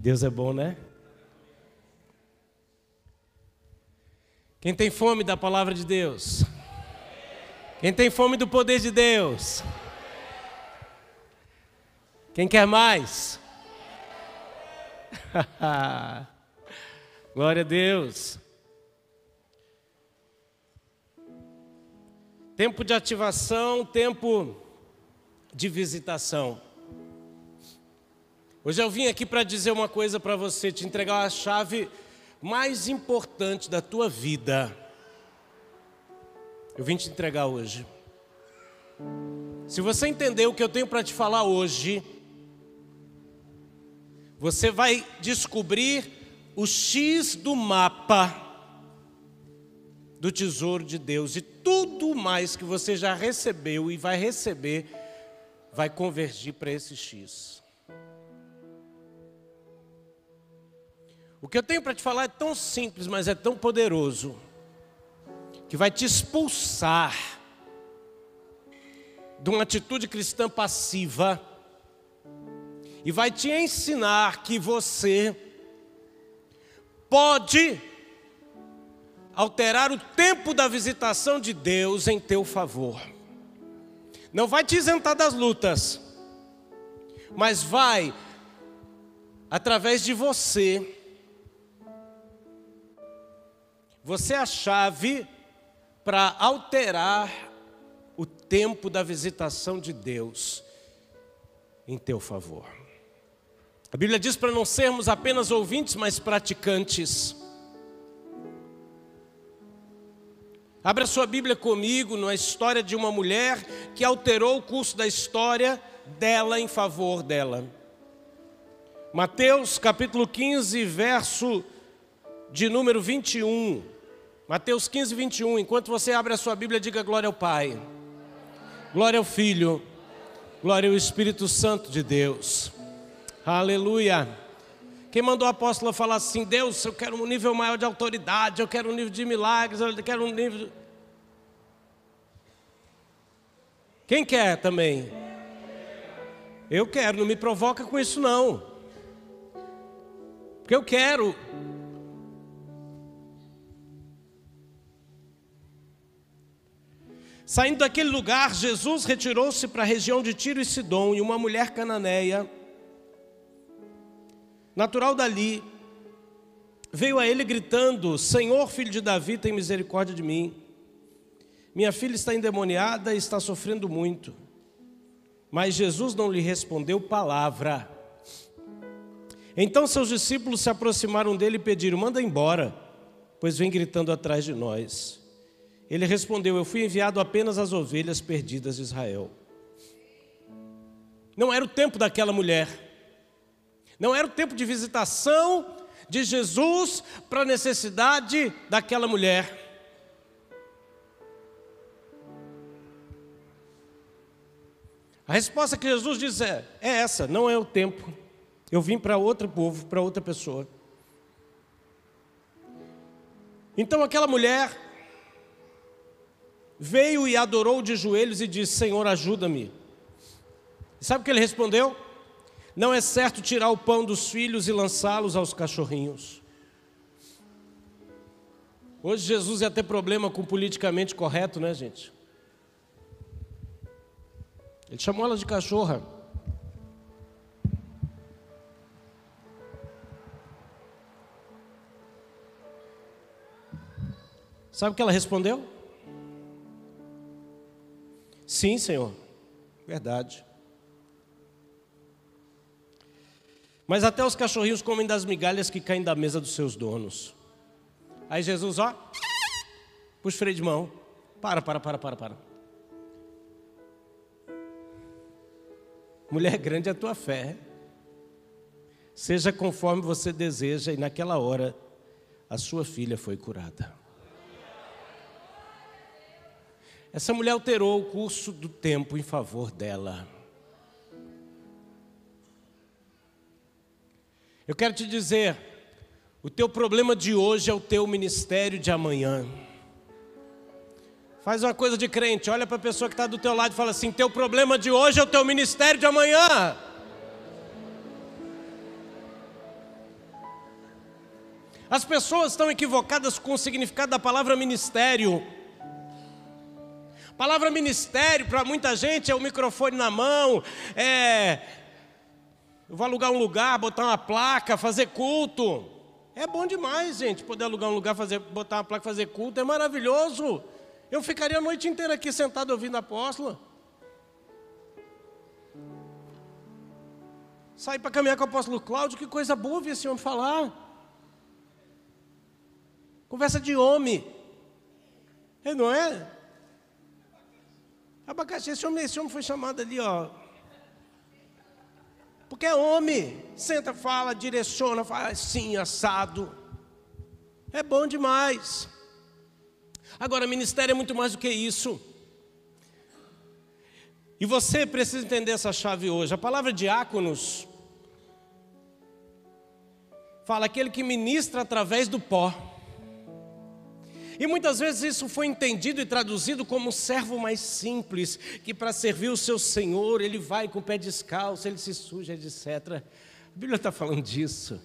Deus é bom, né? Quem tem fome da palavra de Deus? Quem tem fome do poder de Deus? Quem quer mais? Glória a Deus. Tempo de ativação, tempo de visitação. Hoje eu vim aqui para dizer uma coisa para você, te entregar a chave mais importante da tua vida. Eu vim te entregar hoje. Se você entender o que eu tenho para te falar hoje, você vai descobrir o X do mapa do tesouro de Deus e tudo mais que você já recebeu e vai receber vai convergir para esse X. O que eu tenho para te falar é tão simples, mas é tão poderoso, que vai te expulsar de uma atitude cristã passiva e vai te ensinar que você pode alterar o tempo da visitação de Deus em teu favor. Não vai te isentar das lutas, mas vai, através de você, Você é a chave para alterar o tempo da visitação de Deus em teu favor. A Bíblia diz para não sermos apenas ouvintes, mas praticantes. Abra sua Bíblia comigo na história de uma mulher que alterou o curso da história dela em favor dela. Mateus capítulo 15, verso de número 21. Mateus 15, 21. Enquanto você abre a sua Bíblia, diga glória ao Pai, glória ao Filho, glória ao Espírito Santo de Deus. Aleluia. Quem mandou o apóstolo falar assim: Deus, eu quero um nível maior de autoridade, eu quero um nível de milagres, eu quero um nível. Quem quer também? Eu quero, não me provoca com isso não. Porque eu quero Saindo daquele lugar, Jesus retirou-se para a região de Tiro e Sidom, e uma mulher cananeia, natural dali, veio a ele gritando: Senhor, filho de Davi, tem misericórdia de mim. Minha filha está endemoniada e está sofrendo muito. Mas Jesus não lhe respondeu palavra. Então seus discípulos se aproximaram dele e pediram: Manda embora, pois vem gritando atrás de nós. Ele respondeu: Eu fui enviado apenas às ovelhas perdidas de Israel. Não era o tempo daquela mulher, não era o tempo de visitação de Jesus para a necessidade daquela mulher. A resposta que Jesus diz é, é essa: não é o tempo. Eu vim para outro povo, para outra pessoa. Então aquela mulher veio e adorou de joelhos e disse: Senhor, ajuda-me. Sabe o que ele respondeu? Não é certo tirar o pão dos filhos e lançá-los aos cachorrinhos. Hoje Jesus ia ter problema com o politicamente correto, né, gente? Ele chamou ela de cachorra. Sabe o que ela respondeu? Sim, Senhor, verdade. Mas até os cachorrinhos comem das migalhas que caem da mesa dos seus donos. Aí Jesus, ó, puxa o freio de mão. Para, para, para, para, para. Mulher grande é a tua fé. Seja conforme você deseja, e naquela hora a sua filha foi curada. Essa mulher alterou o curso do tempo em favor dela. Eu quero te dizer, o teu problema de hoje é o teu ministério de amanhã. Faz uma coisa de crente, olha para a pessoa que está do teu lado e fala assim: teu problema de hoje é o teu ministério de amanhã. As pessoas estão equivocadas com o significado da palavra ministério. Palavra ministério para muita gente é o microfone na mão, é eu vou alugar um lugar, botar uma placa, fazer culto. É bom demais, gente, poder alugar um lugar, fazer, botar uma placa, fazer culto, é maravilhoso. Eu ficaria a noite inteira aqui sentado ouvindo a apóstola. Sair para caminhar com o apóstolo Cláudio, que coisa boa ouvir esse homem falar. Conversa de homem. É, não é? Abacaxi, esse homem, esse homem foi chamado ali, ó. Porque é homem. Senta, fala, direciona, fala assim, assado. É bom demais. Agora, ministério é muito mais do que isso. E você precisa entender essa chave hoje. A palavra diáconos fala aquele que ministra através do pó. E muitas vezes isso foi entendido e traduzido como um servo mais simples, que para servir o seu senhor, ele vai com o pé descalço, ele se suja, etc. A Bíblia está falando disso.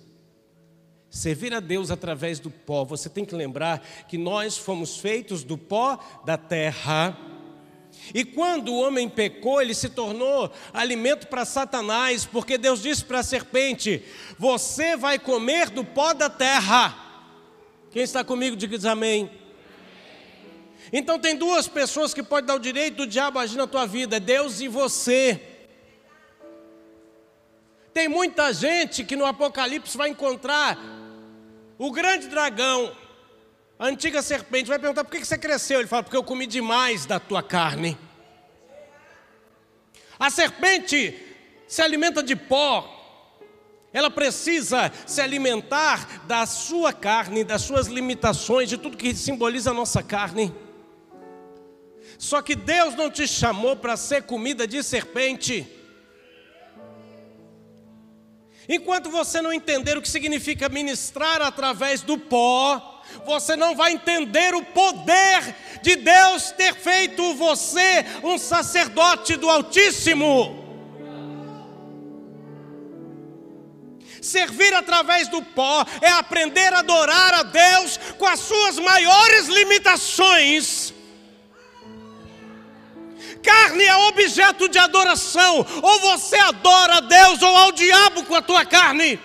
Servir a Deus através do pó, você tem que lembrar que nós fomos feitos do pó da terra. E quando o homem pecou, ele se tornou alimento para Satanás, porque Deus disse para a serpente: Você vai comer do pó da terra. Quem está comigo, diga amém. Então tem duas pessoas que podem dar o direito do diabo agir na tua vida, é Deus e você. Tem muita gente que no Apocalipse vai encontrar o grande dragão, a antiga serpente, vai perguntar por que você cresceu? Ele fala, porque eu comi demais da tua carne. A serpente se alimenta de pó, ela precisa se alimentar da sua carne, das suas limitações, de tudo que simboliza a nossa carne. Só que Deus não te chamou para ser comida de serpente. Enquanto você não entender o que significa ministrar através do pó, você não vai entender o poder de Deus ter feito você um sacerdote do Altíssimo. Servir através do pó é aprender a adorar a Deus com as suas maiores limitações Carne é objeto de adoração. Ou você adora a Deus ou ao diabo com a tua carne.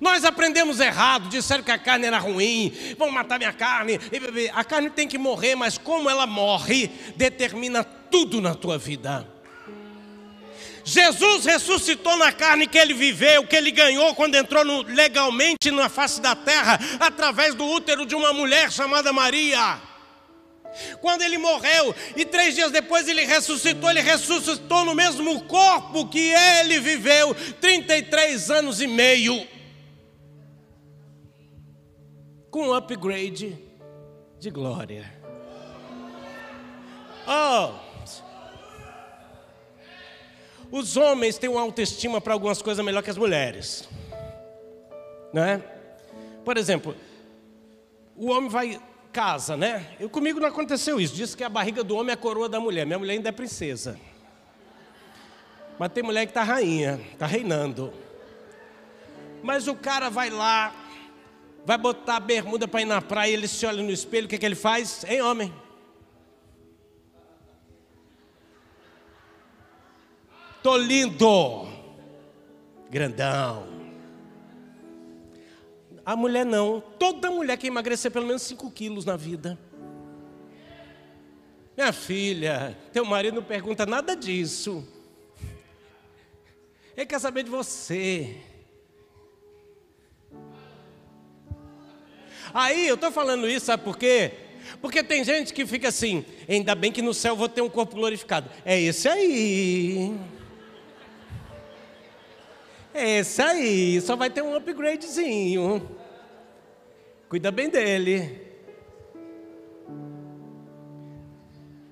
Nós aprendemos errado, disseram que a carne era ruim, vão matar minha carne. A carne tem que morrer, mas como ela morre, determina tudo na tua vida. Jesus ressuscitou na carne que ele viveu, que ele ganhou quando entrou legalmente na face da terra, através do útero de uma mulher chamada Maria. Quando ele morreu e três dias depois ele ressuscitou, ele ressuscitou no mesmo corpo que ele viveu 33 anos e meio. Com um upgrade de glória. Oh, os homens têm uma autoestima para algumas coisas melhor que as mulheres, não é? Por exemplo, o homem vai casa, né? Eu comigo não aconteceu isso. Diz que a barriga do homem é a coroa da mulher. Minha mulher ainda é princesa. Mas tem mulher que está rainha, está reinando. Mas o cara vai lá, vai botar a bermuda para ir na praia, ele se olha no espelho, o que, que ele faz? Hein, homem? Tô lindo, grandão. A mulher não. Toda mulher quer emagrecer pelo menos 5 quilos na vida. Minha filha, teu marido não pergunta nada disso. Ele quer saber de você. Aí eu estou falando isso, sabe por quê? Porque tem gente que fica assim, ainda bem que no céu eu vou ter um corpo glorificado. É esse aí. É esse aí, só vai ter um upgradezinho. Cuida bem dele.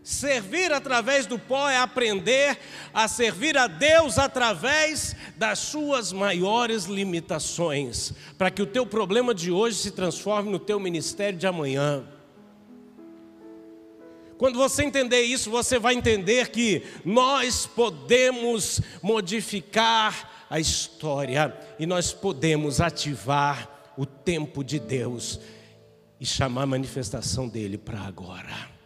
Servir através do pó é aprender a servir a Deus através das suas maiores limitações, para que o teu problema de hoje se transforme no teu ministério de amanhã. Quando você entender isso, você vai entender que nós podemos modificar a história e nós podemos ativar o tempo de Deus e chamar a manifestação dele para agora.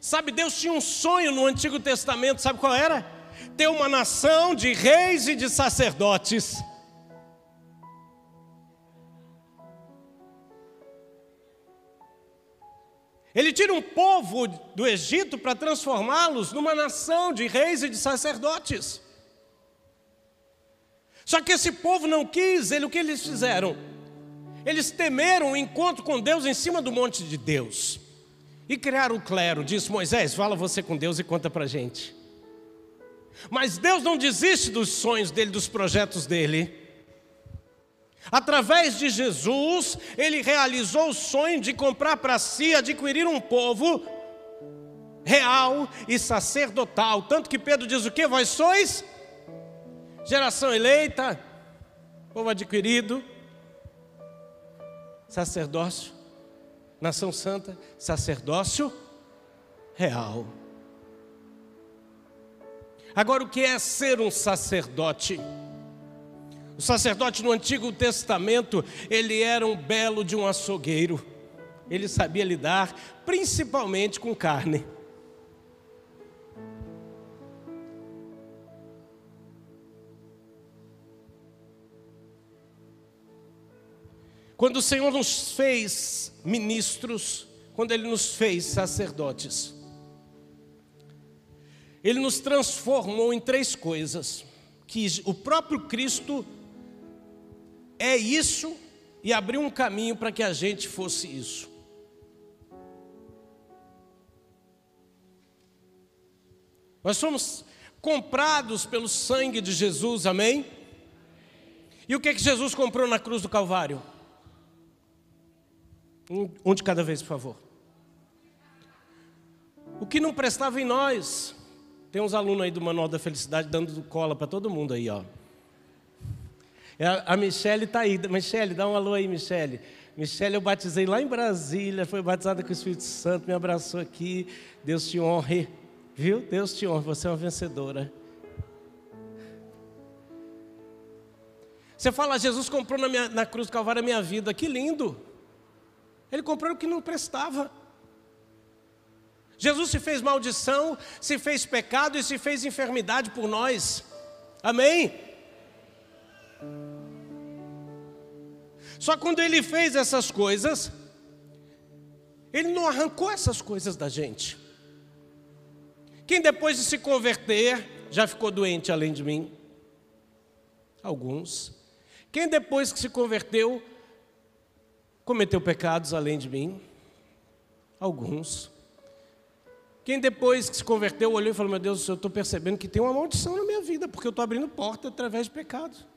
Sabe, Deus tinha um sonho no Antigo Testamento, sabe qual era? Ter uma nação de reis e de sacerdotes. Ele tira um povo do Egito para transformá-los numa nação de reis e de sacerdotes. Só que esse povo não quis, ele, o que eles fizeram? Eles temeram o encontro com Deus em cima do monte de Deus. E criaram o clero, disse Moisés, fala você com Deus e conta para gente. Mas Deus não desiste dos sonhos dele, dos projetos dele. Através de Jesus, ele realizou o sonho de comprar para si, adquirir um povo real e sacerdotal. Tanto que Pedro diz o que? Vós sois geração eleita, povo adquirido, sacerdócio, nação santa, sacerdócio real. Agora, o que é ser um sacerdote? O sacerdote no Antigo Testamento, ele era um belo de um açougueiro. Ele sabia lidar principalmente com carne. Quando o Senhor nos fez ministros, quando Ele nos fez sacerdotes, Ele nos transformou em três coisas: que o próprio Cristo é isso e abriu um caminho para que a gente fosse isso. Nós somos comprados pelo sangue de Jesus, amém? E o que, é que Jesus comprou na cruz do Calvário? Um, de cada vez, por favor. O que não prestava em nós. Tem uns alunos aí do Manual da Felicidade dando cola para todo mundo aí, ó. É, a Michelle está aí. Michelle, dá um alô aí, Michelle. Michelle, eu batizei lá em Brasília, foi batizada com o Espírito Santo, me abraçou aqui. Deus te honre, viu? Deus te honre, você é uma vencedora. Você fala, Jesus comprou na, minha, na cruz do Calvário a minha vida, que lindo. Ele comprou o que não prestava. Jesus se fez maldição, se fez pecado e se fez enfermidade por nós. Amém? Só quando ele fez essas coisas, ele não arrancou essas coisas da gente. Quem depois de se converter já ficou doente além de mim? Alguns. Quem depois que se converteu cometeu pecados além de mim? Alguns. Quem depois que se converteu olhou e falou: Meu Deus, eu estou percebendo que tem uma maldição na minha vida, porque eu estou abrindo porta através de pecados.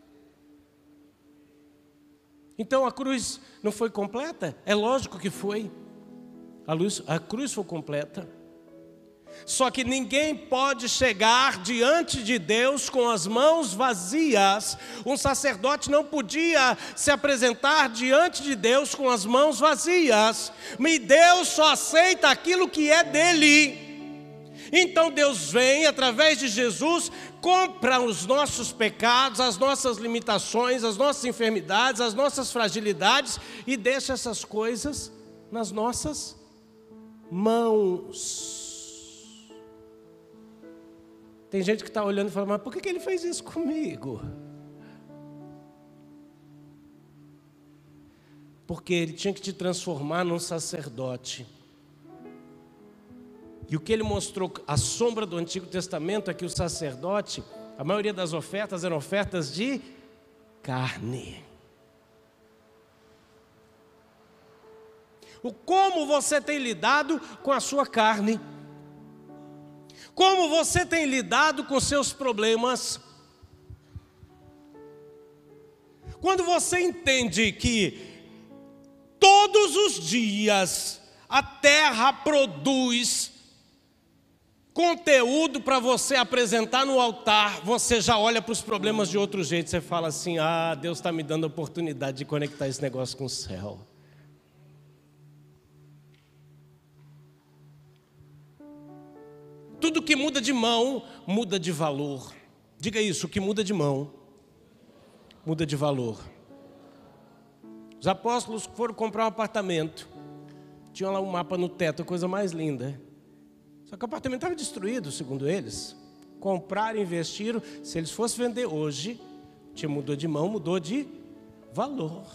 Então a cruz não foi completa? É lógico que foi. A, luz, a cruz foi completa. Só que ninguém pode chegar diante de Deus com as mãos vazias. Um sacerdote não podia se apresentar diante de Deus com as mãos vazias. E Deus só aceita aquilo que é dele. Então Deus vem através de Jesus, compra os nossos pecados, as nossas limitações, as nossas enfermidades, as nossas fragilidades e deixa essas coisas nas nossas mãos. Tem gente que está olhando e fala, mas por que, ele fez isso comigo? Porque ele tinha que te transformar num sacerdote. E o que ele mostrou, a sombra do Antigo Testamento é que o sacerdote, a maioria das ofertas eram ofertas de carne. O como você tem lidado com a sua carne? Como você tem lidado com seus problemas? Quando você entende que todos os dias a terra produz conteúdo para você apresentar no altar, você já olha para os problemas de outro jeito, você fala assim: ah, Deus está me dando a oportunidade de conectar esse negócio com o céu. Tudo que muda de mão, muda de valor. Diga isso, o que muda de mão, muda de valor. Os apóstolos foram comprar um apartamento. Tinham lá um mapa no teto, a coisa mais linda. Só que o apartamento estava destruído, segundo eles. Compraram, investiram. Se eles fossem vender hoje, tinha mudou de mão, mudou de valor.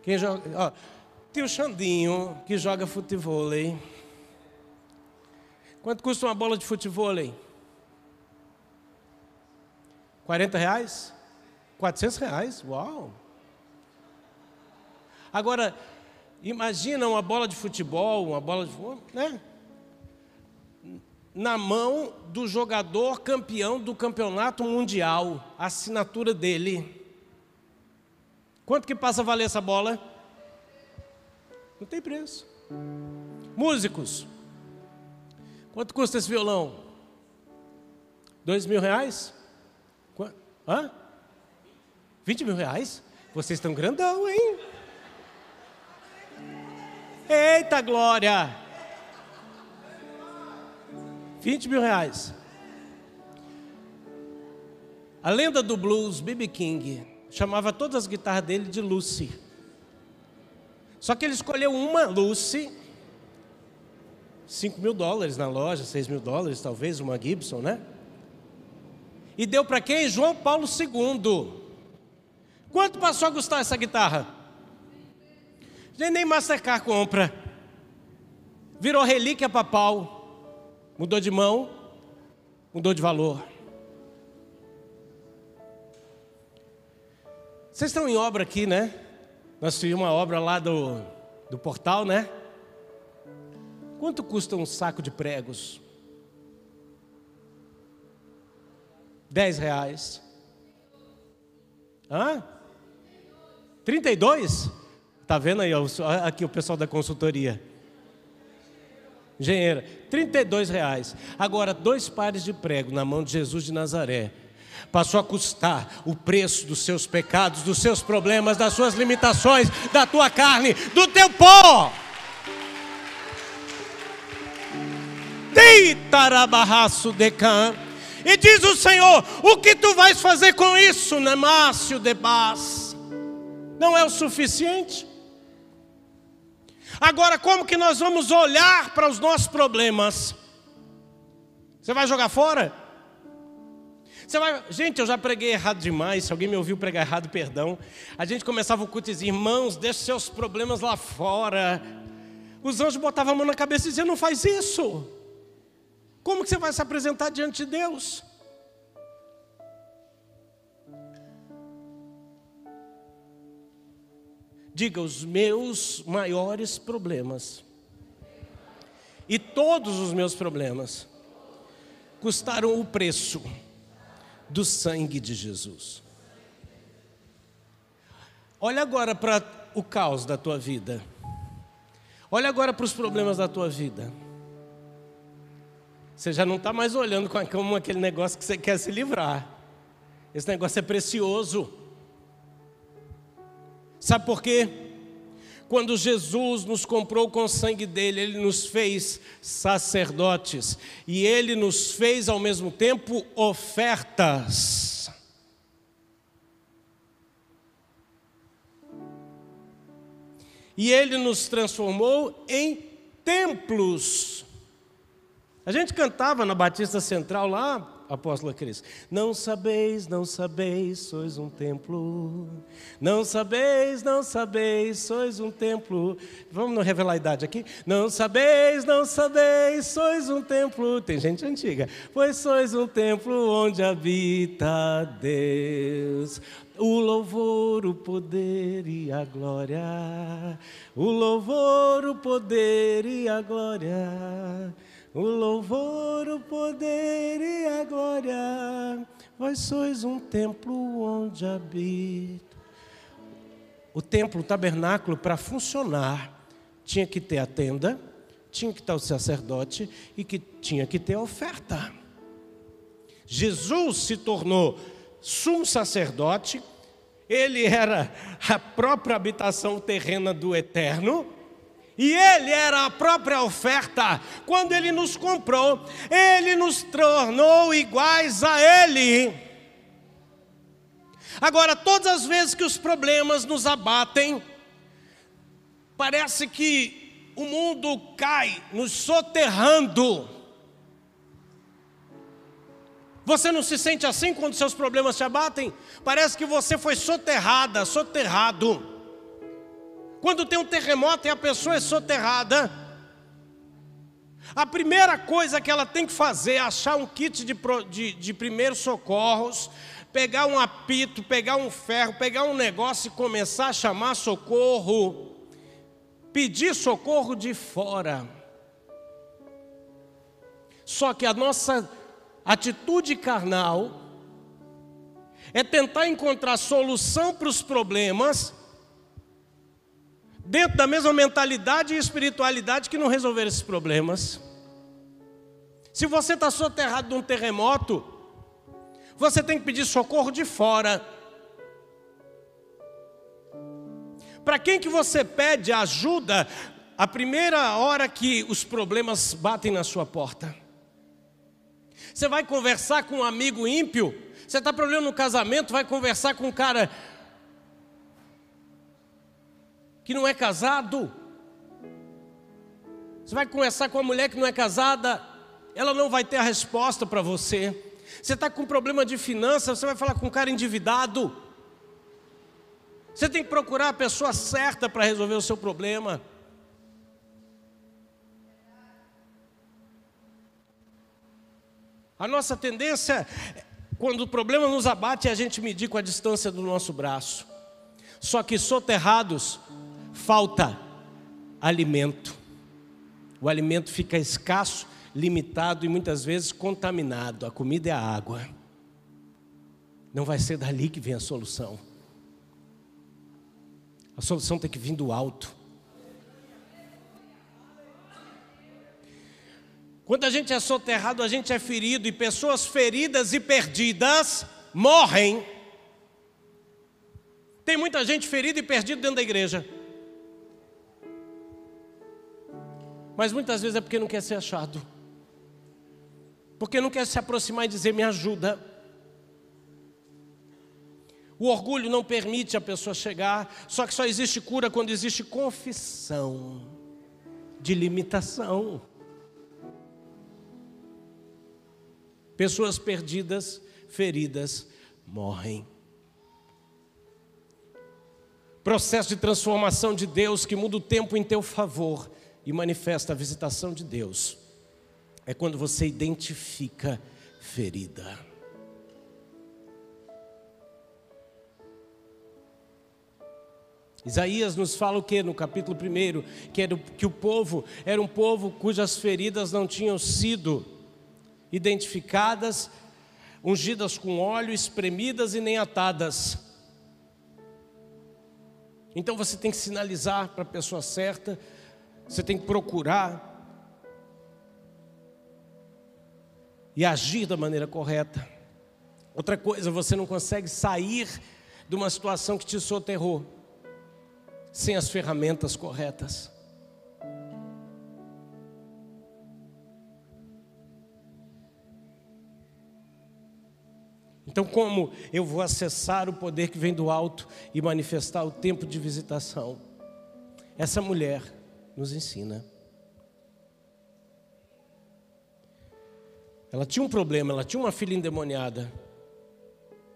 Quem joga, ó, tem o Xandinho que joga futebol. Quanto custa uma bola de futebol? 40 reais? 400 reais? Uau! Agora, imagina uma bola de futebol, uma bola de né? Na mão do jogador campeão do campeonato mundial, a assinatura dele. Quanto que passa a valer essa bola? Não tem preço. Músicos. Quanto custa esse violão? Dois mil reais? Hã? 20 mil reais? Vocês estão grandão, hein? Eita glória! 20 mil reais. A lenda do blues, B.B. King, chamava todas as guitarras dele de Lucy. Só que ele escolheu uma Lucy, 5 mil dólares na loja, 6 mil dólares talvez, uma Gibson, né? E deu para quem? João Paulo II. Quanto passou a gostar essa guitarra? Nem Mastercard compra. Virou relíquia papal. Mudou de mão, mudou de valor. Vocês estão em obra aqui, né? Nós fizemos uma obra lá do, do portal, né? Quanto custa um saco de pregos? Dez reais. Hã? 32? Tá vendo aí, aqui o pessoal da consultoria. Engenheira, 32 reais. Agora, dois pares de prego na mão de Jesus de Nazaré. Passou a custar o preço dos seus pecados, dos seus problemas, das suas limitações, da tua carne, do teu pó. Deitarabarraço decan. E diz o Senhor: O que tu vais fazer com isso, Nemácio de Bas? Não é o suficiente? Agora, como que nós vamos olhar para os nossos problemas? Você vai jogar fora? Você vai... Gente, eu já preguei errado demais. Se alguém me ouviu pregar errado, perdão. A gente começava o culto e dizia: Irmãos, deixe seus problemas lá fora. Os anjos botavam a mão na cabeça e diziam: Não faz isso. Como que você vai se apresentar diante de Deus? Diga os meus maiores problemas. E todos os meus problemas custaram o preço do sangue de Jesus. Olha agora para o caos da tua vida. Olha agora para os problemas da tua vida. Você já não está mais olhando como aquele negócio que você quer se livrar. Esse negócio é precioso. Sabe por quê? Quando Jesus nos comprou com o sangue dele, ele nos fez sacerdotes e ele nos fez ao mesmo tempo ofertas. E ele nos transformou em templos a gente cantava na Batista Central lá, apóstola Cris. Não sabeis, não sabeis, sois um templo. Não sabeis, não sabeis, sois um templo. Vamos não revelar a idade aqui? Não sabeis, não sabeis, sois um templo. Tem gente antiga. Pois sois um templo onde habita Deus. O louvor, o poder e a glória. O louvor, o poder e a glória o louvor, o poder e a glória, vós sois um templo onde habito. O templo, o tabernáculo, para funcionar, tinha que ter a tenda, tinha que ter o sacerdote e que tinha que ter a oferta. Jesus se tornou sumo sacerdote, ele era a própria habitação terrena do eterno, E Ele era a própria oferta. Quando Ele nos comprou, Ele nos tornou iguais a Ele. Agora, todas as vezes que os problemas nos abatem, parece que o mundo cai, nos soterrando. Você não se sente assim quando seus problemas te abatem? Parece que você foi soterrada, soterrado. Quando tem um terremoto e a pessoa é soterrada, a primeira coisa que ela tem que fazer é achar um kit de, de, de primeiros socorros, pegar um apito, pegar um ferro, pegar um negócio e começar a chamar socorro, pedir socorro de fora. Só que a nossa atitude carnal é tentar encontrar solução para os problemas dentro da mesma mentalidade e espiritualidade que não resolver esses problemas. Se você está soterrado num terremoto, você tem que pedir socorro de fora. Para quem que você pede ajuda a primeira hora que os problemas batem na sua porta? Você vai conversar com um amigo ímpio? Você está problema no casamento, vai conversar com um cara que não é casado. Você vai conversar com uma mulher que não é casada, ela não vai ter a resposta para você. Você está com problema de finanças, você vai falar com um cara endividado. Você tem que procurar a pessoa certa para resolver o seu problema. A nossa tendência, quando o problema nos abate, é a gente medir com a distância do nosso braço. Só que soterrados, falta alimento. O alimento fica escasso, limitado e muitas vezes contaminado. A comida é a água. Não vai ser dali que vem a solução. A solução tem que vir do alto. Quando a gente é soterrado, a gente é ferido, e pessoas feridas e perdidas morrem. Tem muita gente ferida e perdida dentro da igreja. Mas muitas vezes é porque não quer ser achado. Porque não quer se aproximar e dizer: me ajuda. O orgulho não permite a pessoa chegar, só que só existe cura quando existe confissão de limitação. Pessoas perdidas, feridas, morrem. Processo de transformação de Deus que muda o tempo em teu favor e manifesta a visitação de Deus é quando você identifica ferida. Isaías nos fala o que no capítulo 1? Que, era, que o povo era um povo cujas feridas não tinham sido identificadas, ungidas com óleo, espremidas e nem atadas. Então você tem que sinalizar para a pessoa certa você tem que procurar e agir da maneira correta. Outra coisa, você não consegue sair de uma situação que te soterrou sem as ferramentas corretas. Então, como eu vou acessar o poder que vem do alto e manifestar o tempo de visitação? Essa mulher nos ensina. Ela tinha um problema, ela tinha uma filha endemoniada.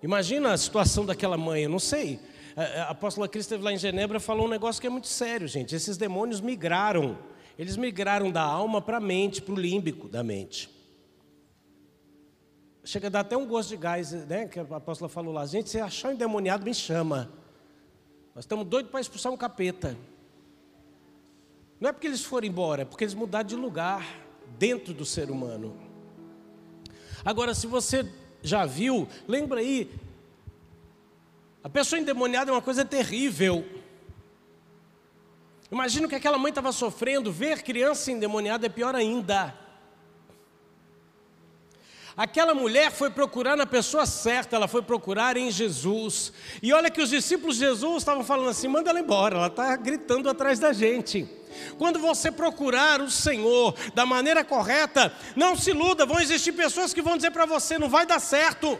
Imagina a situação daquela mãe, eu não sei. A apóstola Cristo esteve lá em Genebra e falou um negócio que é muito sério, gente. Esses demônios migraram. Eles migraram da alma para a mente, para o límbico da mente. Chega a dar até um gosto de gás, né? Que a apóstola falou lá. Gente, se achar um endemoniado, me chama. Nós estamos doidos para expulsar um capeta. Não é porque eles foram embora, é porque eles mudaram de lugar dentro do ser humano. Agora, se você já viu, lembra aí, a pessoa endemoniada é uma coisa terrível. Imagina que aquela mãe estava sofrendo, ver criança endemoniada é pior ainda. Aquela mulher foi procurar na pessoa certa, ela foi procurar em Jesus. E olha que os discípulos de Jesus estavam falando assim: manda ela embora, ela está gritando atrás da gente. Quando você procurar o Senhor da maneira correta, não se iluda, vão existir pessoas que vão dizer para você: não vai dar certo.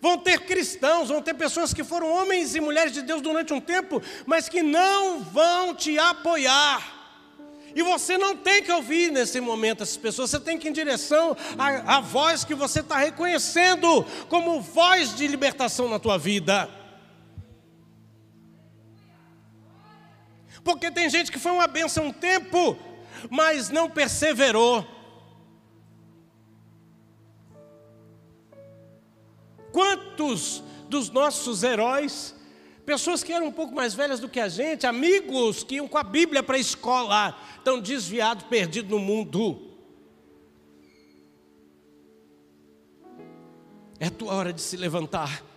Vão ter cristãos, vão ter pessoas que foram homens e mulheres de Deus durante um tempo, mas que não vão te apoiar. E você não tem que ouvir nesse momento essas pessoas, você tem que ir em direção à, à voz que você está reconhecendo como voz de libertação na tua vida. Porque tem gente que foi uma benção um tempo, mas não perseverou. Quantos dos nossos heróis, pessoas que eram um pouco mais velhas do que a gente, amigos que iam com a Bíblia para a escola, estão desviados, perdidos no mundo. É a tua hora de se levantar.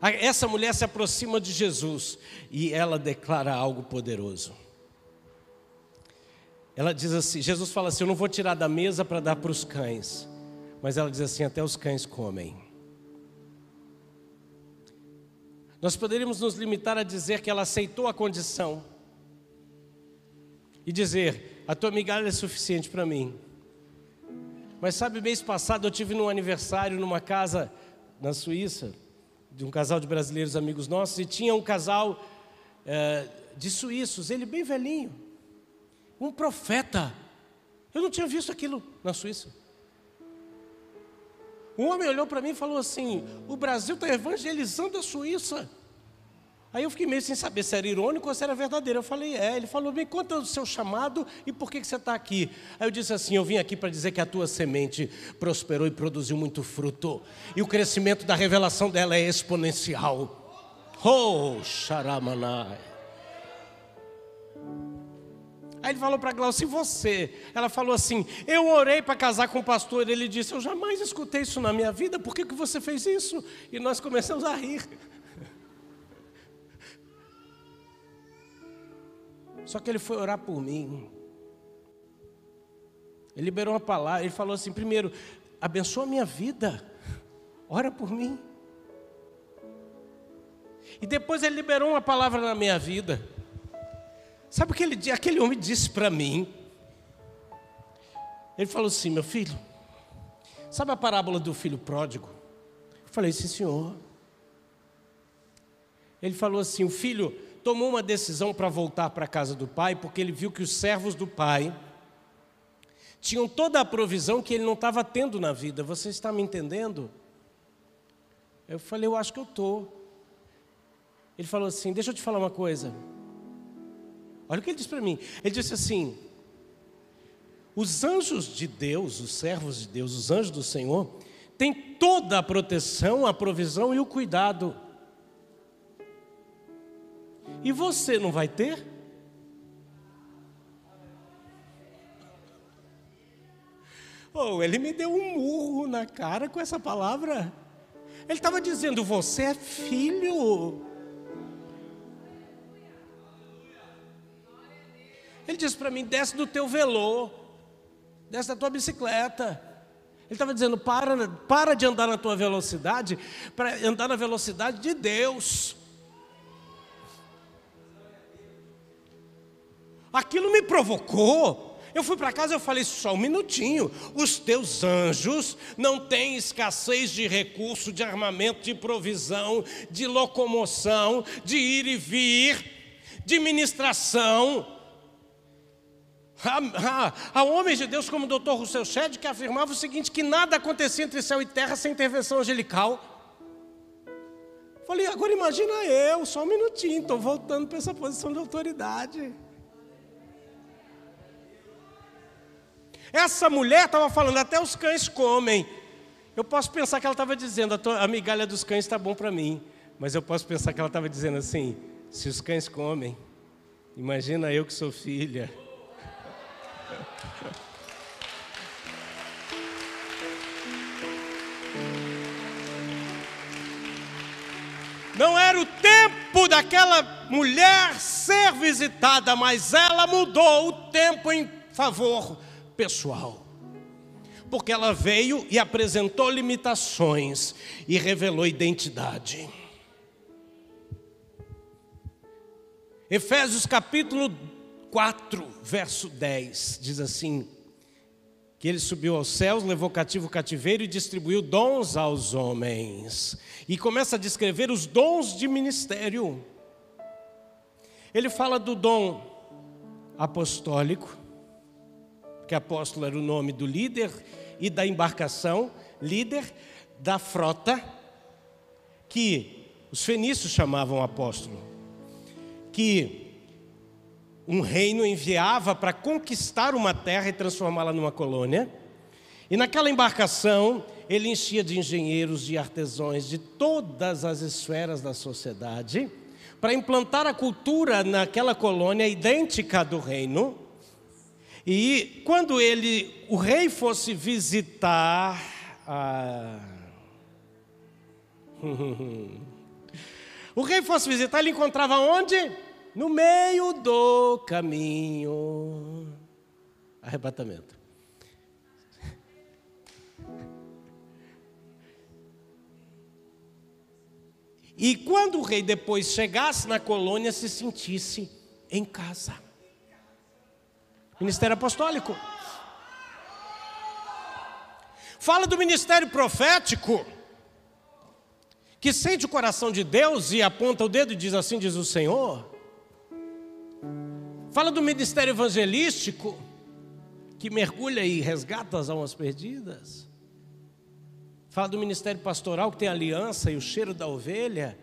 Essa mulher se aproxima de Jesus e ela declara algo poderoso. Ela diz assim: Jesus fala assim: Eu não vou tirar da mesa para dar para os cães. Mas ela diz assim: Até os cães comem. Nós poderíamos nos limitar a dizer que ela aceitou a condição e dizer: A tua migalha é suficiente para mim. Mas sabe, mês passado eu tive num aniversário numa casa na Suíça, de um casal de brasileiros amigos nossos, e tinha um casal é, de suíços, ele bem velhinho um profeta. Eu não tinha visto aquilo na Suíça. Um homem olhou para mim e falou assim: O Brasil está evangelizando a Suíça. Aí eu fiquei meio sem saber se era irônico ou se era verdadeiro. Eu falei, é. Ele falou, me conta o seu chamado e por que, que você está aqui. Aí eu disse assim: eu vim aqui para dizer que a tua semente prosperou e produziu muito fruto. E o crescimento da revelação dela é exponencial. Oh, xaramanai. Aí ele falou para Glaucia, e você? Ela falou assim: Eu orei para casar com o pastor. Ele disse: Eu jamais escutei isso na minha vida, por que, que você fez isso? E nós começamos a rir. Só que ele foi orar por mim. Ele liberou uma palavra, ele falou assim: primeiro, abençoa a minha vida, ora por mim. E depois ele liberou uma palavra na minha vida. Sabe o que ele, aquele homem disse para mim? Ele falou assim: meu filho, sabe a parábola do filho pródigo? Eu falei, sim, senhor. Ele falou assim: o filho tomou uma decisão para voltar para a casa do pai, porque ele viu que os servos do pai tinham toda a provisão que ele não estava tendo na vida. Você está me entendendo? Eu falei, eu acho que eu estou. Ele falou assim: deixa eu te falar uma coisa. Olha o que ele disse para mim. Ele disse assim: os anjos de Deus, os servos de Deus, os anjos do Senhor, têm toda a proteção, a provisão e o cuidado. E você não vai ter? Oh, ele me deu um murro na cara com essa palavra. Ele estava dizendo: Você é filho. Ele disse para mim: desce do teu velô, desce da tua bicicleta. Ele estava dizendo: para, para de andar na tua velocidade, para andar na velocidade de Deus. Aquilo me provocou. Eu fui para casa e falei, só um minutinho. Os teus anjos não têm escassez de recurso, de armamento, de provisão, de locomoção, de ir e vir, de ministração. Há, há, homens de Deus como o Dr. Rousseau Shedd que afirmava o seguinte: que nada acontecia entre céu e terra sem intervenção angelical. Falei, agora imagina eu, só um minutinho, estou voltando para essa posição de autoridade. Essa mulher estava falando, até os cães comem. Eu posso pensar que ela estava dizendo, a, migalha dos cães está bom para mim. Mas eu posso pensar que ela estava dizendo assim: se os cães comem, imagina eu que sou filha. Não era o tempo daquela mulher ser visitada, mas ela mudou o tempo em favor pessoal. Porque ela veio e apresentou limitações e revelou identidade. Efésios capítulo 4, verso 10, diz assim: que ele subiu aos céus, levou cativo o cativeiro e distribuiu dons aos homens. E começa a descrever os dons de ministério. Ele fala do dom apostólico, que apóstolo era o nome do líder e da embarcação, líder da frota, que os fenícios chamavam apóstolo que um reino enviava para conquistar uma terra e transformá-la numa colônia. E naquela embarcação, ele enchia de engenheiros, de artesãos de todas as esferas da sociedade, para implantar a cultura naquela colônia idêntica do reino. E quando ele, o rei fosse visitar a... O rei fosse visitar, ele encontrava onde? No meio do caminho. Arrebatamento. E quando o rei depois chegasse na colônia, se sentisse em casa. Ministério apostólico. Fala do ministério profético que sente o coração de Deus e aponta o dedo e diz assim: diz o Senhor. Fala do ministério evangelístico, que mergulha e resgata as almas perdidas. Fala do ministério pastoral, que tem aliança e o cheiro da ovelha.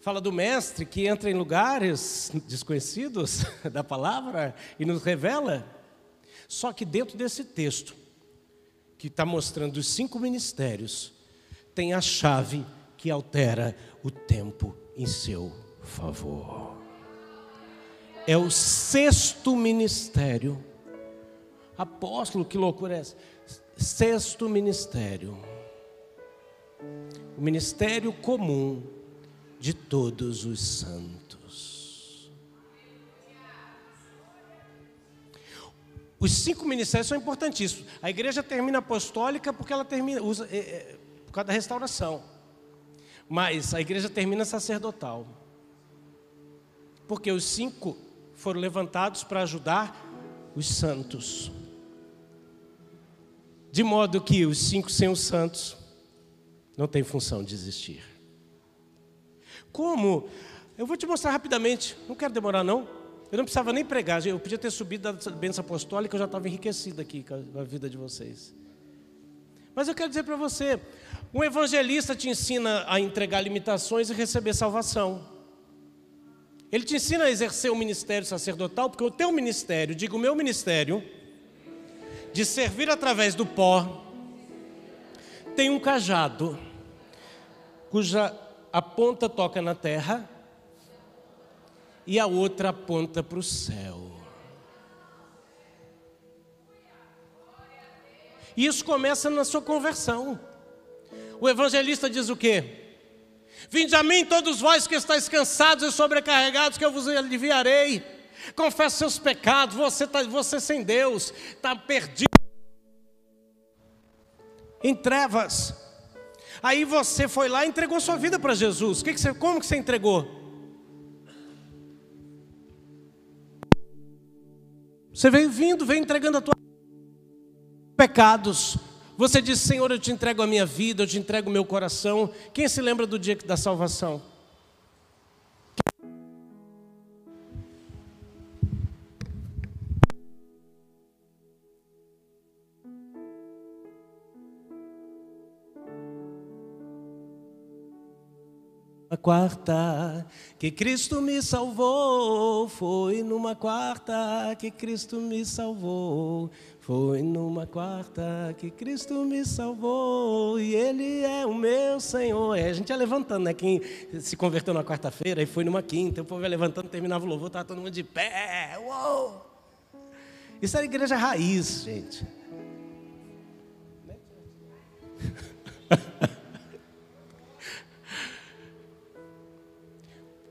Fala do mestre que entra em lugares desconhecidos da palavra e nos revela. Só que dentro desse texto, que está mostrando os cinco ministérios, tem a chave que altera o tempo em seu favor. É o sexto ministério. Apóstolo, que loucura é essa? Sexto ministério. O ministério comum de todos os santos. Os cinco ministérios são importantíssimos. A igreja termina apostólica porque ela termina, usa, é, é, por causa da restauração. Mas a igreja termina sacerdotal. Porque os cinco foram levantados para ajudar os santos. De modo que os cinco sem os santos não tem função de existir. Como? Eu vou te mostrar rapidamente, não quero demorar não. Eu não precisava nem pregar, eu podia ter subido da bênção apostólica, eu já estava enriquecido aqui com a vida de vocês. Mas eu quero dizer para você, um evangelista te ensina a entregar limitações e receber salvação. Ele te ensina a exercer o ministério sacerdotal, porque o teu ministério, digo o meu ministério, de servir através do pó, tem um cajado, cuja a ponta toca na terra e a outra aponta para o céu. Isso começa na sua conversão. O evangelista diz o quê? Vinde a mim todos vós que estáis cansados e sobrecarregados, que eu vos aliviarei. Confesse seus pecados, você, tá, você sem Deus, está perdido em trevas. Aí você foi lá e entregou sua vida para Jesus. Que que você, como que você entregou? Você veio vindo, veio entregando a tua pecados. Você diz, Senhor, eu te entrego a minha vida, eu te entrego o meu coração. Quem se lembra do dia da salvação? Quarta que Cristo me salvou, foi numa quarta que Cristo me salvou. Foi numa quarta que Cristo me salvou e Ele é o meu Senhor. É, a gente ia levantando, né? Quem se converteu na quarta-feira e foi numa quinta, o povo ia levantando, terminava o louvor, estava todo mundo de pé. Uou! Isso era igreja raiz, gente.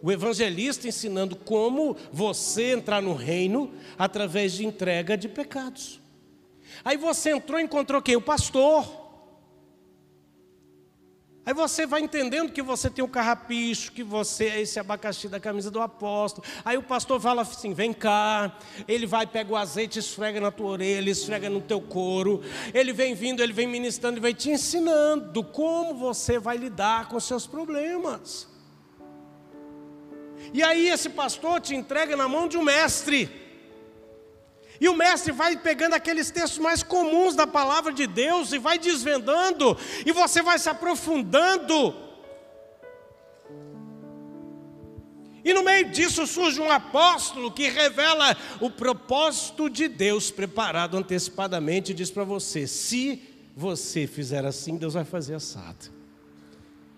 O evangelista ensinando como você entrar no reino através de entrega de pecados. Aí você entrou e encontrou quem? O pastor. Aí você vai entendendo que você tem o carrapicho, que você é esse abacaxi da camisa do apóstolo. Aí o pastor fala assim: vem cá. Ele vai, pega o azeite, esfrega na tua orelha, esfrega no teu couro. Ele vem vindo, ele vem ministrando e vai te ensinando como você vai lidar com os seus problemas. E aí esse pastor te entrega na mão de um mestre. E o mestre vai pegando aqueles textos mais comuns da palavra de Deus e vai desvendando, e você vai se aprofundando. E no meio disso surge um apóstolo que revela o propósito de Deus preparado antecipadamente e diz para você: se você fizer assim, Deus vai fazer assado.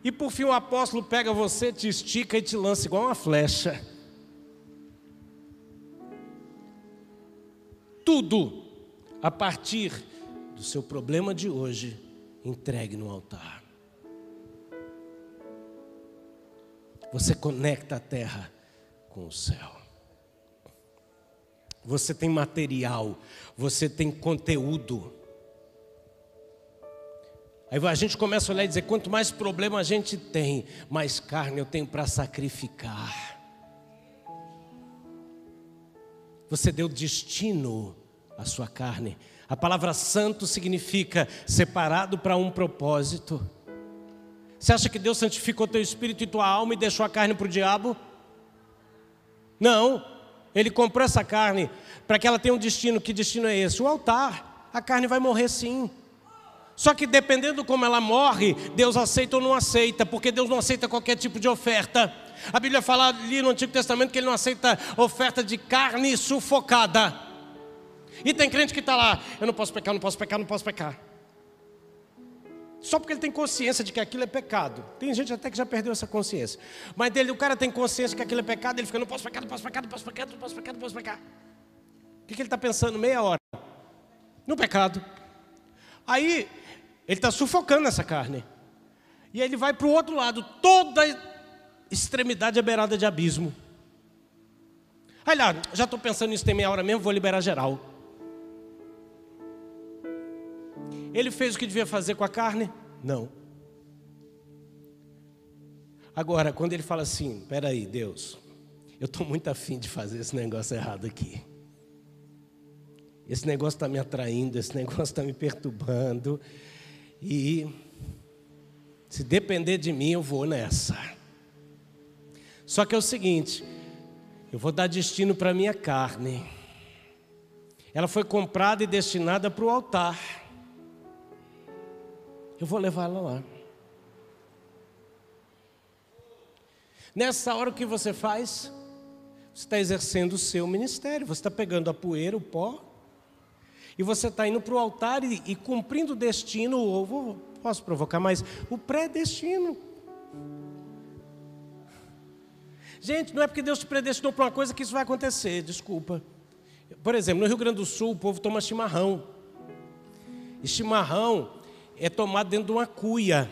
E por fim o apóstolo pega você, te estica e te lança igual uma flecha. Tudo a partir do seu problema de hoje, entregue no altar. Você conecta a terra com o céu. Você tem material, você tem conteúdo. Aí a gente começa a olhar e dizer: quanto mais problema a gente tem, mais carne eu tenho para sacrificar. Você deu destino à sua carne. A palavra santo significa separado para um propósito. Você acha que Deus santificou teu espírito e tua alma e deixou a carne para o diabo? Não. Ele comprou essa carne para que ela tenha um destino. Que destino é esse? O altar. A carne vai morrer sim. Só que dependendo como ela morre, Deus aceita ou não aceita, porque Deus não aceita qualquer tipo de oferta. A Bíblia fala ali no Antigo Testamento que ele não aceita oferta de carne sufocada. E tem crente que está lá, eu não posso pecar, não posso pecar, não posso pecar. Só porque ele tem consciência de que aquilo é pecado. Tem gente até que já perdeu essa consciência. Mas dele, o cara tem consciência que aquilo é pecado, ele fica, não posso pecar, não posso pecar, não posso pecar, não posso pecar, não posso pecar. O que, que ele está pensando meia hora? No pecado. Aí, ele está sufocando essa carne. E ele vai para o outro lado, toda extremidade é beirada de abismo. Aí lá, já estou pensando nisso tem meia hora mesmo, vou liberar geral. Ele fez o que devia fazer com a carne? Não. Agora, quando ele fala assim, peraí, Deus, eu estou muito afim de fazer esse negócio errado aqui. Esse negócio está me atraindo, esse negócio está me perturbando. E se depender de mim, eu vou nessa. Só que é o seguinte, eu vou dar destino para minha carne. Ela foi comprada e destinada para o altar. Eu vou levá-la lá. Nessa hora o que você faz? Você está exercendo o seu ministério, você está pegando a poeira, o pó, e você está indo para o altar e, e, cumprindo o destino, ou vou, posso provocar mais, o pré-destino. Gente, não é porque Deus te predestinou para uma coisa que isso vai acontecer, desculpa. Por exemplo, no Rio Grande do Sul, o povo toma chimarrão. E chimarrão é tomado dentro de uma cuia.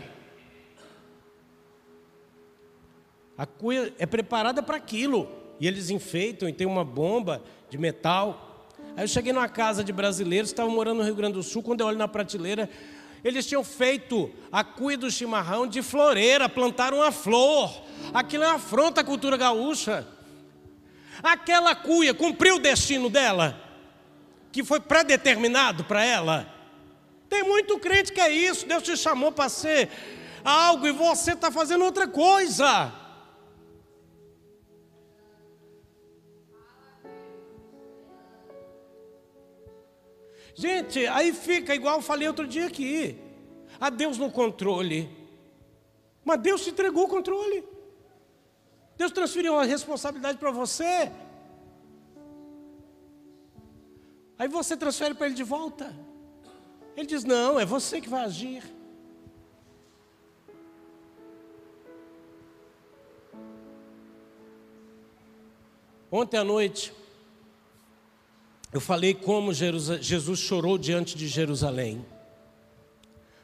A cuia é preparada para aquilo. E eles enfeitam e tem uma bomba de metal. Aí eu cheguei numa casa de brasileiros, estavam morando no Rio Grande do Sul, quando eu olho na prateleira, eles tinham feito a cuia do chimarrão de floreira, plantaram uma flor. Aquilo é uma afronta à cultura gaúcha. Aquela cuia cumpriu o destino dela, que foi predeterminado para ela. Tem muito crente que é isso, Deus te chamou para ser algo e você está fazendo outra coisa. Gente, aí fica igual eu falei outro dia aqui. A Deus no controle. Mas Deus te entregou o controle. Deus transferiu a responsabilidade para você. Aí você transfere para Ele de volta. Ele diz: Não, é você que vai agir. Ontem à noite, eu falei como Jesus chorou diante de Jerusalém,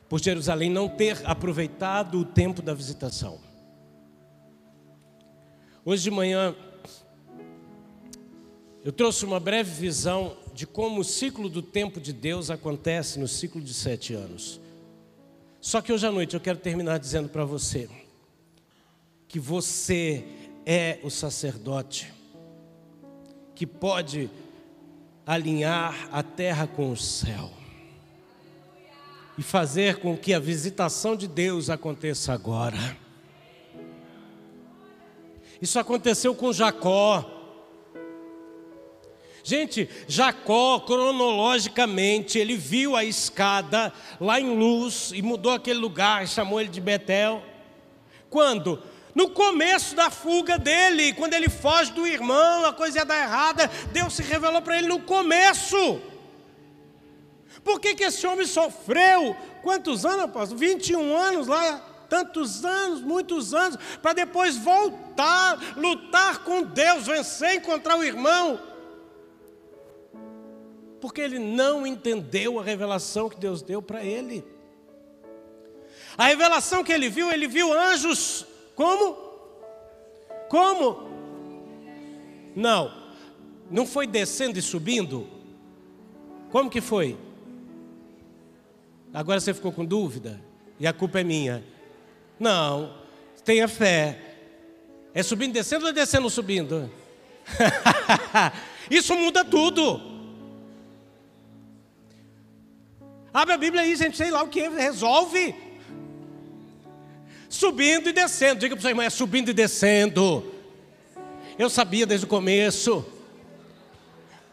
por Jerusalém não ter aproveitado o tempo da visitação. Hoje de manhã, eu trouxe uma breve visão de como o ciclo do tempo de Deus acontece no ciclo de sete anos. Só que hoje à noite eu quero terminar dizendo para você que você é o sacerdote que pode alinhar a terra com o céu e fazer com que a visitação de Deus aconteça agora. Isso aconteceu com Jacó. Gente, Jacó, cronologicamente, ele viu a escada lá em luz e mudou aquele lugar, chamou ele de Betel. Quando? No começo da fuga dele, quando ele foge do irmão, a coisa ia dar errada, Deus se revelou para ele no começo. Por que, que esse homem sofreu? Quantos anos, apóstolo? 21 anos lá, tantos anos, muitos anos, para depois voltar, lutar com Deus, vencer, encontrar o irmão porque ele não entendeu a revelação que Deus deu para ele. A revelação que ele viu, ele viu anjos como? Como? Não, não foi descendo e subindo? Como que foi? Agora você ficou com dúvida? E a culpa é minha? Não, tenha fé. É subindo, descendo ou é descendo, subindo? Isso muda tudo. Abre a Bíblia aí, gente, sei lá o que, resolve. Subindo e descendo. Diga para sua irmã, é subindo e descendo. Eu sabia desde o começo.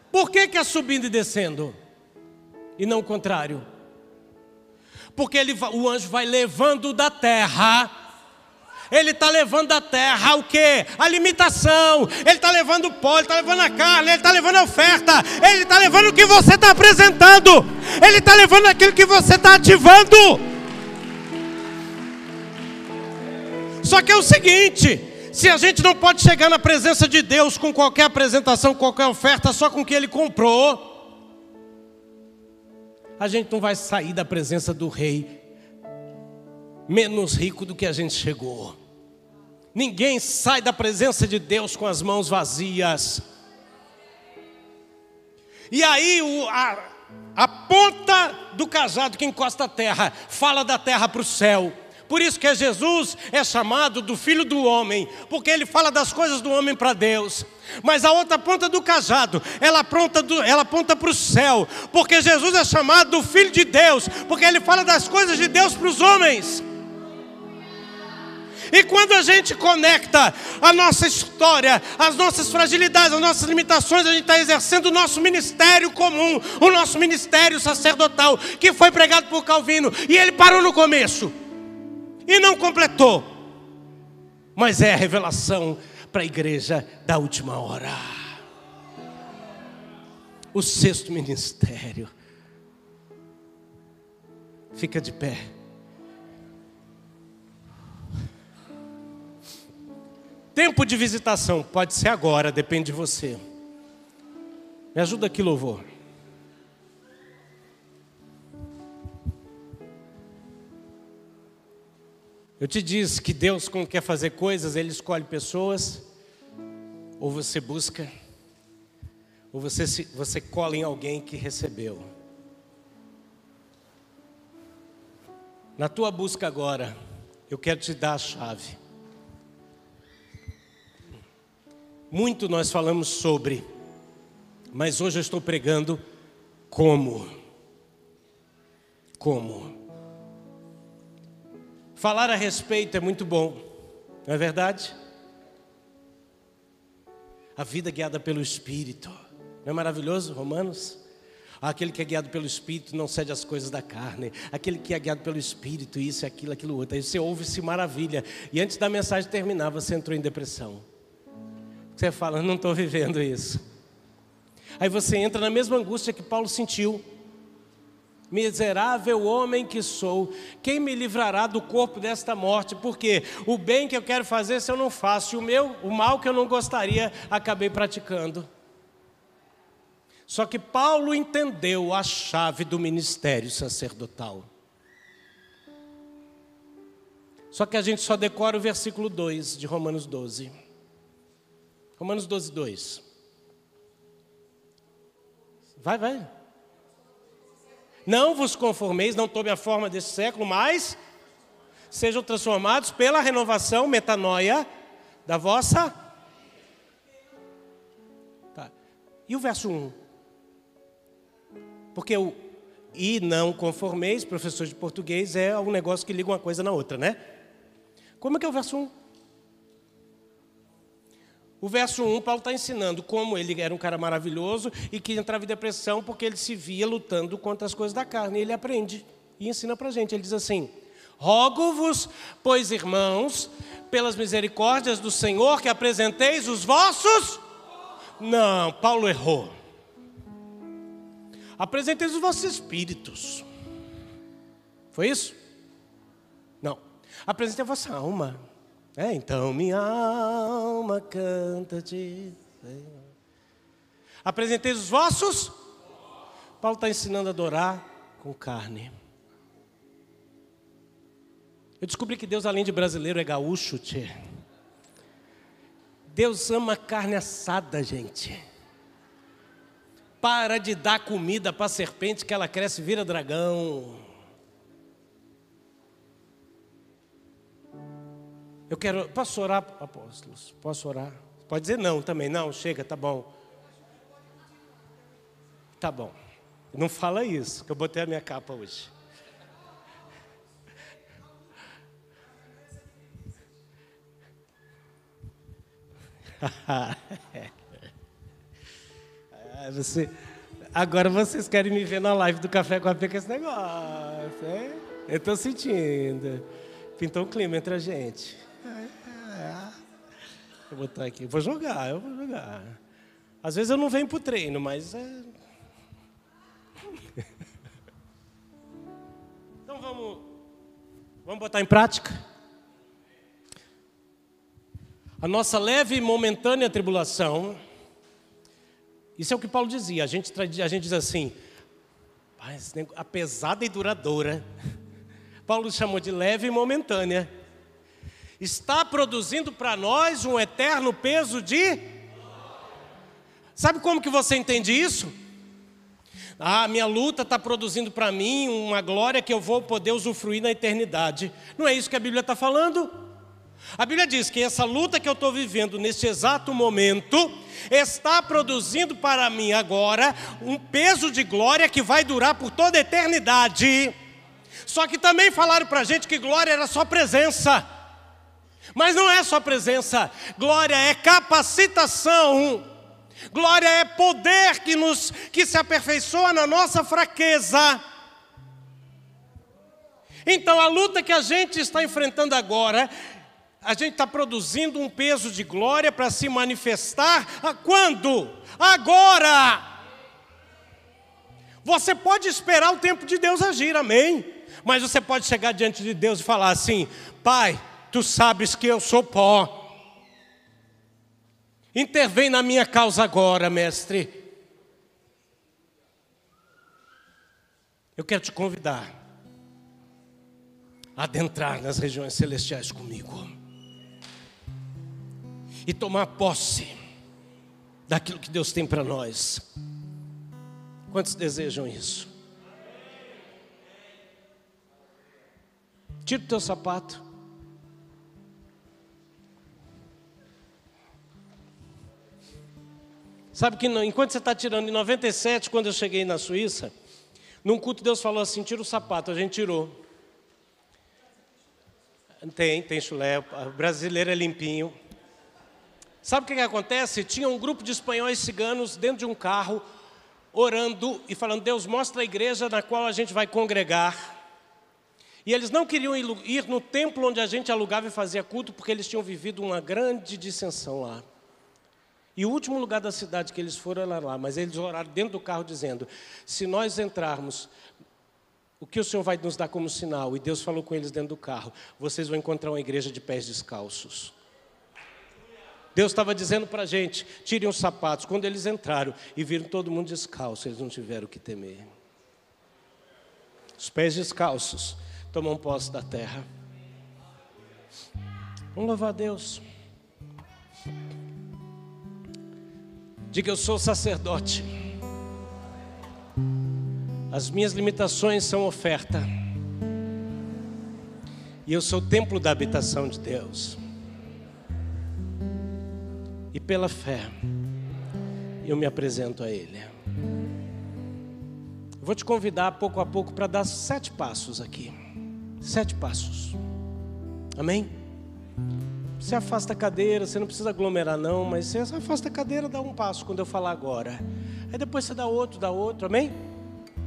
Por que, que é subindo e descendo? E não o contrário? Porque ele, o anjo vai levando da terra ele está levando da terra o que? A limitação, ele está levando o pó, ele está levando a carne, ele está levando a oferta, ele está levando o que você está apresentando, ele está levando aquilo que você está ativando. Só que é o seguinte: se a gente não pode chegar na presença de Deus com qualquer apresentação, qualquer oferta, só com o que Ele comprou, a gente não vai sair da presença do Rei menos rico do que a gente chegou. Ninguém sai da presença de Deus com as mãos vazias. E aí o, a, a ponta do cajado que encosta a terra fala da terra para o céu. Por isso que Jesus é chamado do filho do homem, porque ele fala das coisas do homem para Deus. Mas a outra ponta do cajado, ela aponta, do, ela aponta para o céu, porque Jesus é chamado do filho de Deus, porque ele fala das coisas de Deus para os homens. E quando a gente conecta a nossa história, as nossas fragilidades, as nossas limitações, a gente está exercendo o nosso ministério comum, o nosso ministério sacerdotal, que foi pregado por Calvino, e ele parou no começo e não completou. Mas é a revelação para a igreja da última hora. O sexto ministério. Fica de pé. Tempo de visitação, pode ser agora, depende de você. Me ajuda aqui, louvor. Eu te disse que Deus, quando quer fazer coisas, Ele escolhe pessoas, ou você busca, ou você, se, você cola em alguém que recebeu. Na tua busca agora, eu quero te dar a chave. Muito nós falamos sobre, mas hoje eu estou pregando como. Como. Falar a respeito é muito bom, não é verdade? A vida guiada pelo Espírito, não é maravilhoso, Romanos? Aquele que é guiado pelo Espírito não cede às coisas da carne. Aquele que é guiado pelo Espírito, isso, aquilo, aquilo outro. Aí você ouve-se maravilha. E antes da mensagem terminar, você entrou em depressão. Você fala, não estou vivendo isso. Aí você entra na mesma angústia que Paulo sentiu. Miserável homem que sou, quem me livrará do corpo desta morte? Porque o bem que eu quero fazer, se eu não faço, e o meu, o mal que eu não gostaria, acabei praticando. Só que Paulo entendeu a chave do ministério sacerdotal. Só que a gente só decora o versículo 2 de Romanos 12. Romanos 12, 2. Vai, vai. Não vos conformeis, não tome a forma desse século, mas sejam transformados pela renovação, metanoia, da vossa. Tá. E o verso 1? Porque o e não conformeis, professor de português, é um negócio que liga uma coisa na outra, né? Como é que é o verso 1? O verso 1, Paulo está ensinando como ele era um cara maravilhoso e que entrava em depressão porque ele se via lutando contra as coisas da carne. E ele aprende e ensina para a gente. Ele diz assim: Rogo-vos, pois irmãos, pelas misericórdias do Senhor, que apresenteis os vossos. Não, Paulo errou. Apresenteis os vossos espíritos. Foi isso? Não. Apresentei a vossa alma. É, então minha alma canta-te. Apresentei os vossos. Paulo está ensinando a adorar com carne. Eu descobri que Deus, além de brasileiro, é gaúcho, tchê. Deus ama carne assada, gente. Para de dar comida para a serpente que ela cresce e vira dragão. Eu quero. Posso orar, apóstolos? Posso orar? Pode dizer não também. Não, chega, tá bom. Tá bom. Não fala isso, que eu botei a minha capa hoje. Você, agora vocês querem me ver na live do Café com a esse negócio, hein? Eu estou sentindo. Pintou um clima entre a gente. Botar aqui. Vou jogar, eu vou jogar. Às vezes eu não venho para o treino, mas é. Então vamos, vamos botar em prática? A nossa leve e momentânea tribulação, isso é o que Paulo dizia. A gente, a gente diz assim, a pesada e duradoura. Paulo chamou de leve e momentânea está produzindo para nós um eterno peso de. Sabe como que você entende isso? Ah, minha luta está produzindo para mim uma glória que eu vou poder usufruir na eternidade. Não é isso que a Bíblia está falando? A Bíblia diz que essa luta que eu estou vivendo neste exato momento está produzindo para mim agora um peso de glória que vai durar por toda a eternidade. Só que também falaram para a gente que glória era só presença. Mas não é só presença, glória é capacitação. Glória é poder que nos que se aperfeiçoa na nossa fraqueza. Então a luta que a gente está enfrentando agora, a gente está produzindo um peso de glória para se manifestar quando? Agora! Você pode esperar o tempo de Deus agir, amém? Mas você pode chegar diante de Deus e falar assim: Pai, tu sabes que eu sou pó. Intervém na minha causa agora, mestre. Eu quero te convidar a adentrar nas regiões celestiais comigo e tomar posse daquilo que Deus tem para nós. Quantos desejam isso? Tira o teu sapato. Sabe que enquanto você está tirando, em 97, quando eu cheguei na Suíça, num culto Deus falou assim: tira o sapato, a gente tirou. Tem, tem chulé, o brasileiro é limpinho. Sabe o que, que acontece? Tinha um grupo de espanhóis ciganos dentro de um carro, orando e falando: Deus, mostra a igreja na qual a gente vai congregar. E eles não queriam ir no templo onde a gente alugava e fazia culto, porque eles tinham vivido uma grande dissensão lá. E o último lugar da cidade que eles foram era lá, mas eles oraram dentro do carro dizendo: se nós entrarmos, o que o Senhor vai nos dar como sinal? E Deus falou com eles dentro do carro: vocês vão encontrar uma igreja de pés descalços. Deus estava dizendo para a gente: tirem os sapatos. Quando eles entraram e viram todo mundo descalço, eles não tiveram o que temer. Os pés descalços tomam posse da terra. Vamos louvar a Deus. Diga, eu sou sacerdote. As minhas limitações são oferta. E eu sou o templo da habitação de Deus. E pela fé, eu me apresento a Ele. Vou te convidar pouco a pouco para dar sete passos aqui. Sete passos. Amém? Você afasta a cadeira, você não precisa aglomerar não, mas você afasta a cadeira, dá um passo quando eu falar agora. Aí depois você dá outro, dá outro, amém?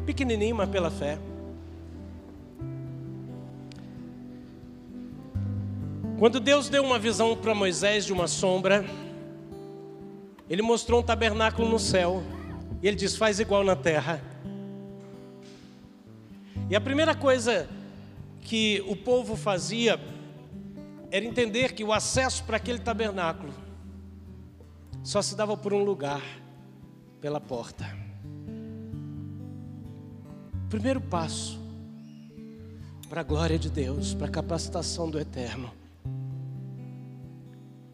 Pequenininho, mas pela fé. Quando Deus deu uma visão para Moisés de uma sombra, ele mostrou um tabernáculo no céu. E ele diz: faz igual na terra. E a primeira coisa que o povo fazia era entender que o acesso para aquele tabernáculo só se dava por um lugar, pela porta. Primeiro passo para a glória de Deus, para a capacitação do eterno,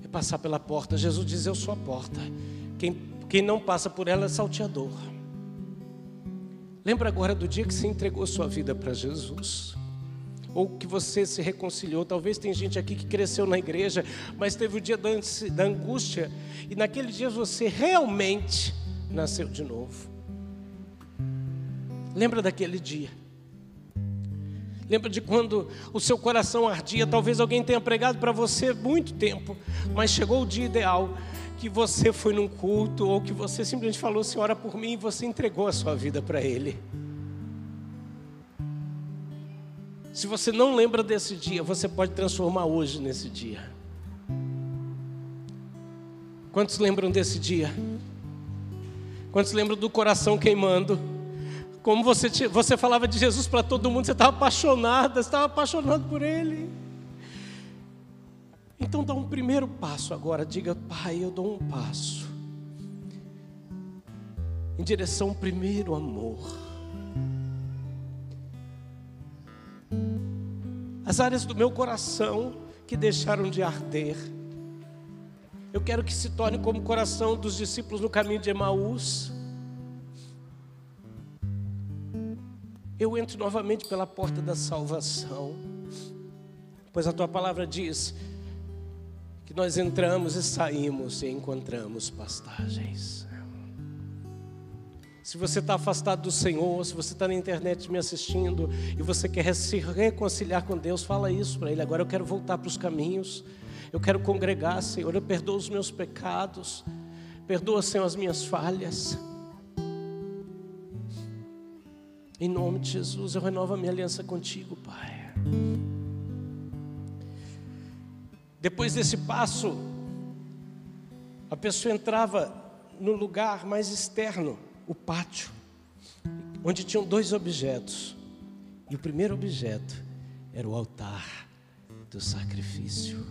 é passar pela porta. Jesus diz: Eu sou a porta. Quem, quem não passa por ela é salteador. Lembra agora do dia que você entregou sua vida para Jesus? Ou que você se reconciliou. Talvez tem gente aqui que cresceu na igreja, mas teve o dia da angústia, e naquele dia você realmente nasceu de novo. Lembra daquele dia? Lembra de quando o seu coração ardia? Talvez alguém tenha pregado para você muito tempo, mas chegou o dia ideal que você foi num culto ou que você simplesmente falou: "Senhora, por mim", e você entregou a sua vida para Ele. Se você não lembra desse dia, você pode transformar hoje nesse dia. Quantos lembram desse dia? Quantos lembram do coração queimando? Como você, você falava de Jesus para todo mundo, você estava apaixonada, estava apaixonado por Ele. Então dá um primeiro passo agora, diga, Pai, eu dou um passo em direção ao primeiro amor. As áreas do meu coração que deixaram de arder. Eu quero que se torne como o coração dos discípulos no caminho de Emaús. Eu entro novamente pela porta da salvação, pois a tua palavra diz que nós entramos e saímos e encontramos pastagens. Se você está afastado do Senhor, se você está na internet me assistindo e você quer se reconciliar com Deus, fala isso para Ele. Agora eu quero voltar para os caminhos, eu quero congregar, Senhor. Eu perdoo os meus pecados, perdoa, Senhor, as minhas falhas. Em nome de Jesus, eu renovo a minha aliança contigo, Pai. Depois desse passo, a pessoa entrava no lugar mais externo o pátio, onde tinham dois objetos. E o primeiro objeto era o altar do sacrifício.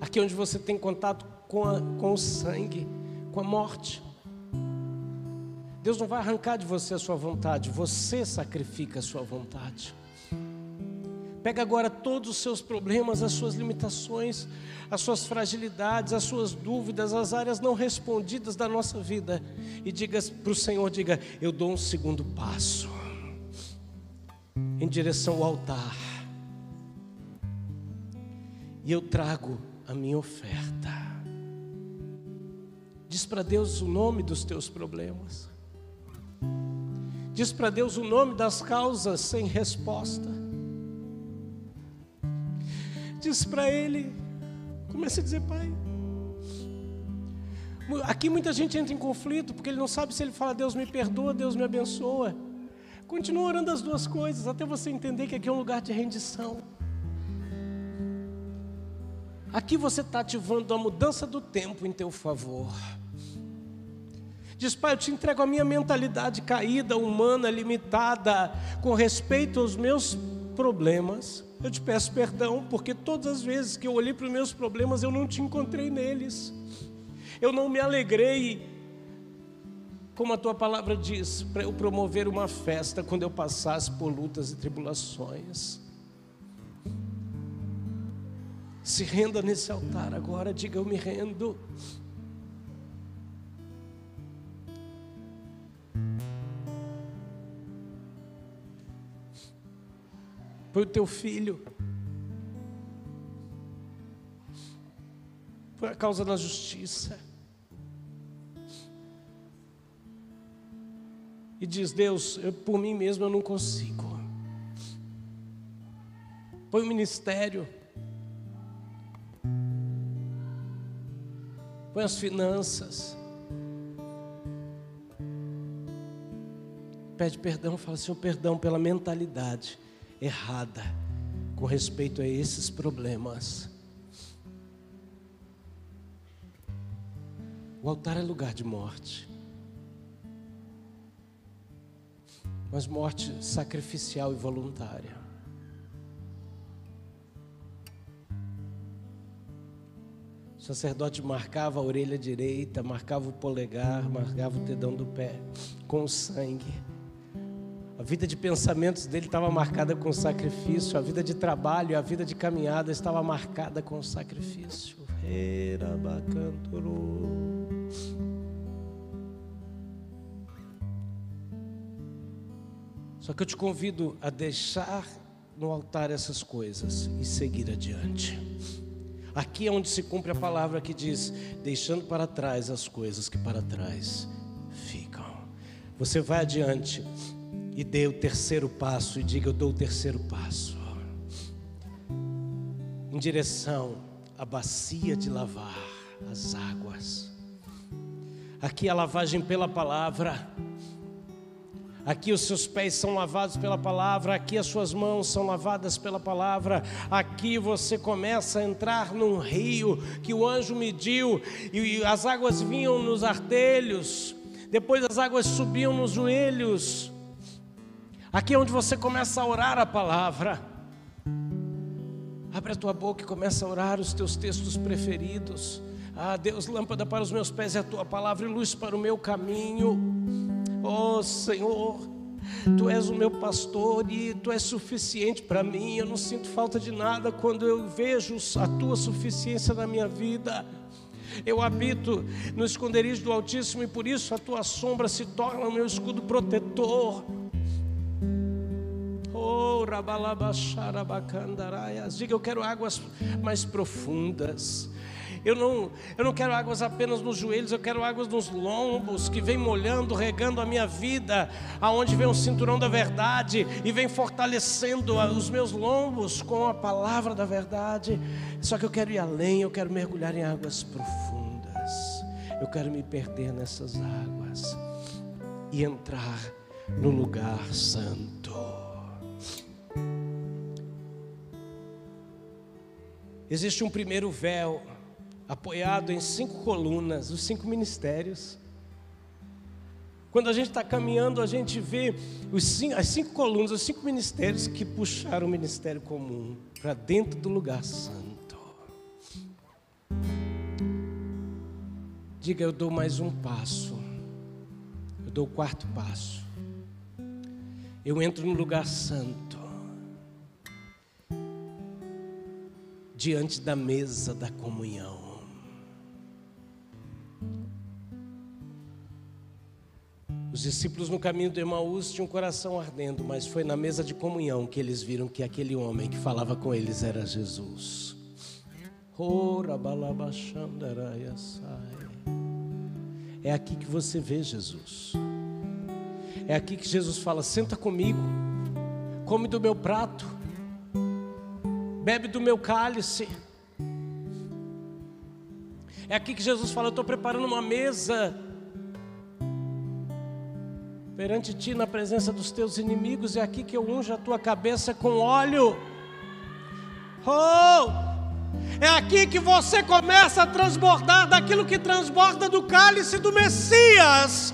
Aqui onde você tem contato com, a, com o sangue, com a morte. Deus não vai arrancar de você a sua vontade, você sacrifica a sua vontade. Pega agora todos os seus problemas, as suas limitações, as suas fragilidades, as suas dúvidas, as áreas não respondidas da nossa vida e diga para o Senhor, diga, eu dou um segundo passo em direção ao altar. E eu trago a minha oferta. Diz para Deus o nome dos teus problemas. Diz para Deus o nome das causas sem resposta diz para ele, comece a dizer, pai. Aqui muita gente entra em conflito porque ele não sabe se ele fala Deus me perdoa, Deus me abençoa. Continua orando as duas coisas até você entender que aqui é um lugar de rendição. Aqui você está ativando a mudança do tempo em teu favor. Diz, Pai, eu te entrego a minha mentalidade caída, humana, limitada, com respeito aos meus problemas. Eu te peço perdão, porque todas as vezes que eu olhei para os meus problemas, eu não te encontrei neles. Eu não me alegrei, como a tua palavra diz, para eu promover uma festa quando eu passasse por lutas e tribulações. Se renda nesse altar agora, diga: Eu me rendo. Foi o teu filho. Foi a causa da justiça. E diz: Deus, eu, por mim mesmo eu não consigo. Põe o ministério. Põe as finanças. Pede perdão, fala, Senhor, perdão pela mentalidade errada com respeito a esses problemas. O altar é lugar de morte. Mas morte sacrificial e voluntária. O sacerdote marcava a orelha direita, marcava o polegar, marcava o dedão do pé com sangue. A vida de pensamentos dele estava marcada com sacrifício, a vida de trabalho, a vida de caminhada estava marcada com sacrifício. Só que eu te convido a deixar no altar essas coisas e seguir adiante. Aqui é onde se cumpre a palavra que diz: deixando para trás as coisas que para trás ficam. Você vai adiante e dê o terceiro passo e diga: Eu dou o terceiro passo em direção à bacia de lavar as águas. Aqui a lavagem pela palavra. Aqui os seus pés são lavados pela palavra, aqui as suas mãos são lavadas pela palavra. Aqui você começa a entrar num rio que o anjo mediu e as águas vinham nos artelhos. Depois as águas subiam nos joelhos. Aqui é onde você começa a orar a palavra. Abre a tua boca e começa a orar os teus textos preferidos. Ah, Deus, lâmpada para os meus pés é a tua palavra e luz para o meu caminho. Oh, Senhor, Tu és o meu pastor e Tu és suficiente para mim. Eu não sinto falta de nada quando eu vejo a Tua suficiência na minha vida. Eu habito no esconderijo do Altíssimo e por isso a Tua sombra se torna o meu escudo protetor. Diga, eu quero águas mais profundas. Eu não, eu não quero águas apenas nos joelhos, eu quero águas nos lombos, que vem molhando, regando a minha vida, aonde vem o cinturão da verdade e vem fortalecendo os meus lombos com a palavra da verdade. Só que eu quero ir além, eu quero mergulhar em águas profundas. Eu quero me perder nessas águas e entrar no lugar santo. Existe um primeiro véu, apoiado em cinco colunas, os cinco ministérios. Quando a gente está caminhando, a gente vê cinco, as cinco colunas, os cinco ministérios que puxaram o ministério comum para dentro do lugar santo. Diga, eu dou mais um passo. Eu dou o quarto passo. Eu entro no lugar santo. Diante da mesa da comunhão. Os discípulos no caminho de Emaús tinham um coração ardendo, mas foi na mesa de comunhão que eles viram que aquele homem que falava com eles era Jesus. É aqui que você vê Jesus. É aqui que Jesus fala: senta comigo, come do meu prato bebe do meu cálice. É aqui que Jesus fala: Eu estou preparando uma mesa perante ti na presença dos teus inimigos. É aqui que eu unjo a tua cabeça com óleo. Oh! É aqui que você começa a transbordar daquilo que transborda do cálice do Messias.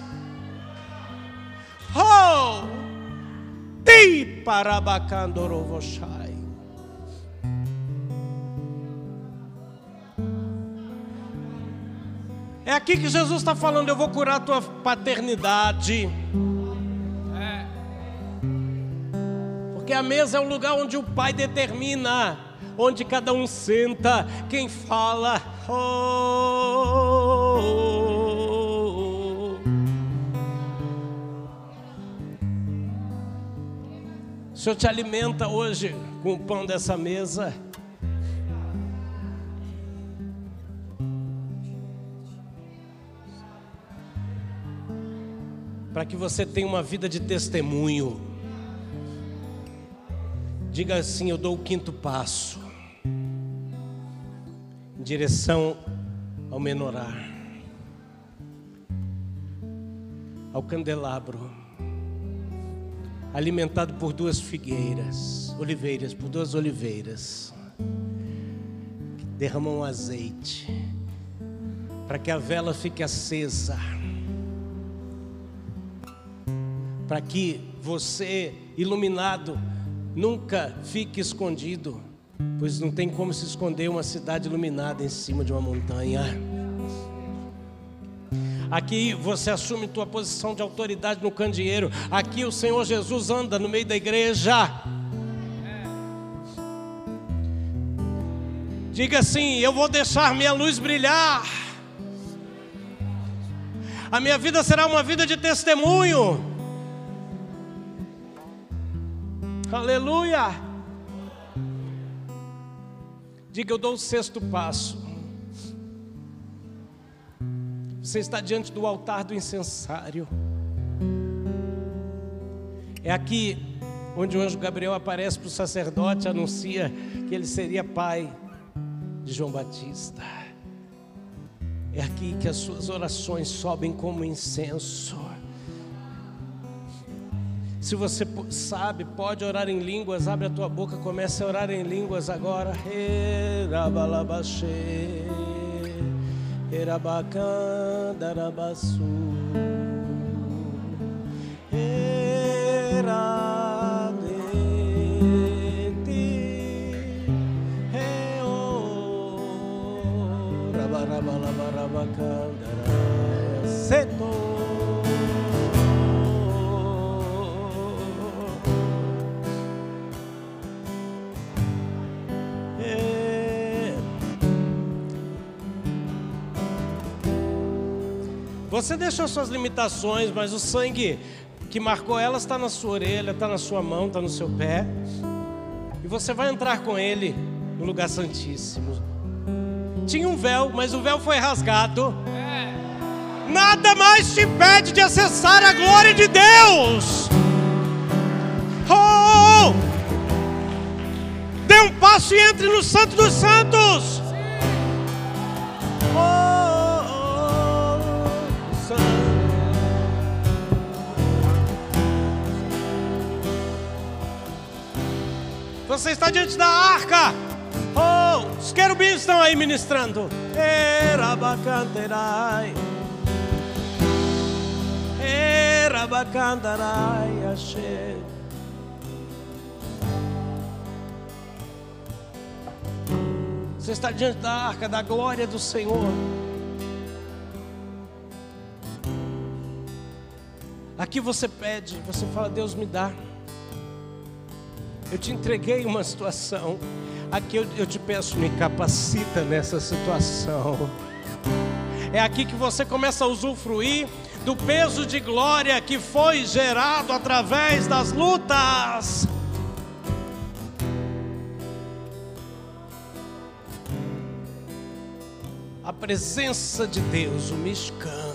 Oh! Ti parabacandorovoshai. É aqui que Jesus está falando: eu vou curar a tua paternidade. É. Porque a mesa é o lugar onde o pai determina, onde cada um senta, quem fala. Oh, oh, oh. O Senhor te alimenta hoje com o pão dessa mesa. Para que você tenha uma vida de testemunho. Diga assim: Eu dou o quinto passo. Em direção ao menorá, ao candelabro. Alimentado por duas figueiras, oliveiras, por duas oliveiras, que derramam azeite, para que a vela fique acesa, para que você, iluminado, nunca fique escondido, pois não tem como se esconder uma cidade iluminada em cima de uma montanha. Aqui você assume tua posição de autoridade no candeeiro. Aqui o Senhor Jesus anda no meio da igreja. Diga assim: Eu vou deixar minha luz brilhar. A minha vida será uma vida de testemunho. Aleluia. Diga, eu dou o sexto passo. Você está diante do altar do incensário. É aqui onde o anjo Gabriel aparece para o sacerdote, anuncia que ele seria pai de João Batista. É aqui que as suas orações sobem como incenso. Se você sabe, pode orar em línguas, abre a tua boca, comece a orar em línguas agora. Erabacandarabasu Você deixou suas limitações, mas o sangue que marcou elas está na sua orelha, está na sua mão, está no seu pé. E você vai entrar com ele no lugar santíssimo. Tinha um véu, mas o véu foi rasgado. Nada mais te impede de acessar a glória de Deus. Oh! Dê um passo e entre no Santo dos Santos. Você está diante da arca. Oh, os querubins estão aí ministrando. Erabacanterai. Erabacantarai, achei. Você está diante da arca da glória do Senhor. Aqui você pede, você fala, Deus me dá. Eu te entreguei uma situação. Aqui eu, eu te peço, me capacita nessa situação. É aqui que você começa a usufruir do peso de glória que foi gerado através das lutas. A presença de Deus, o Mishkan.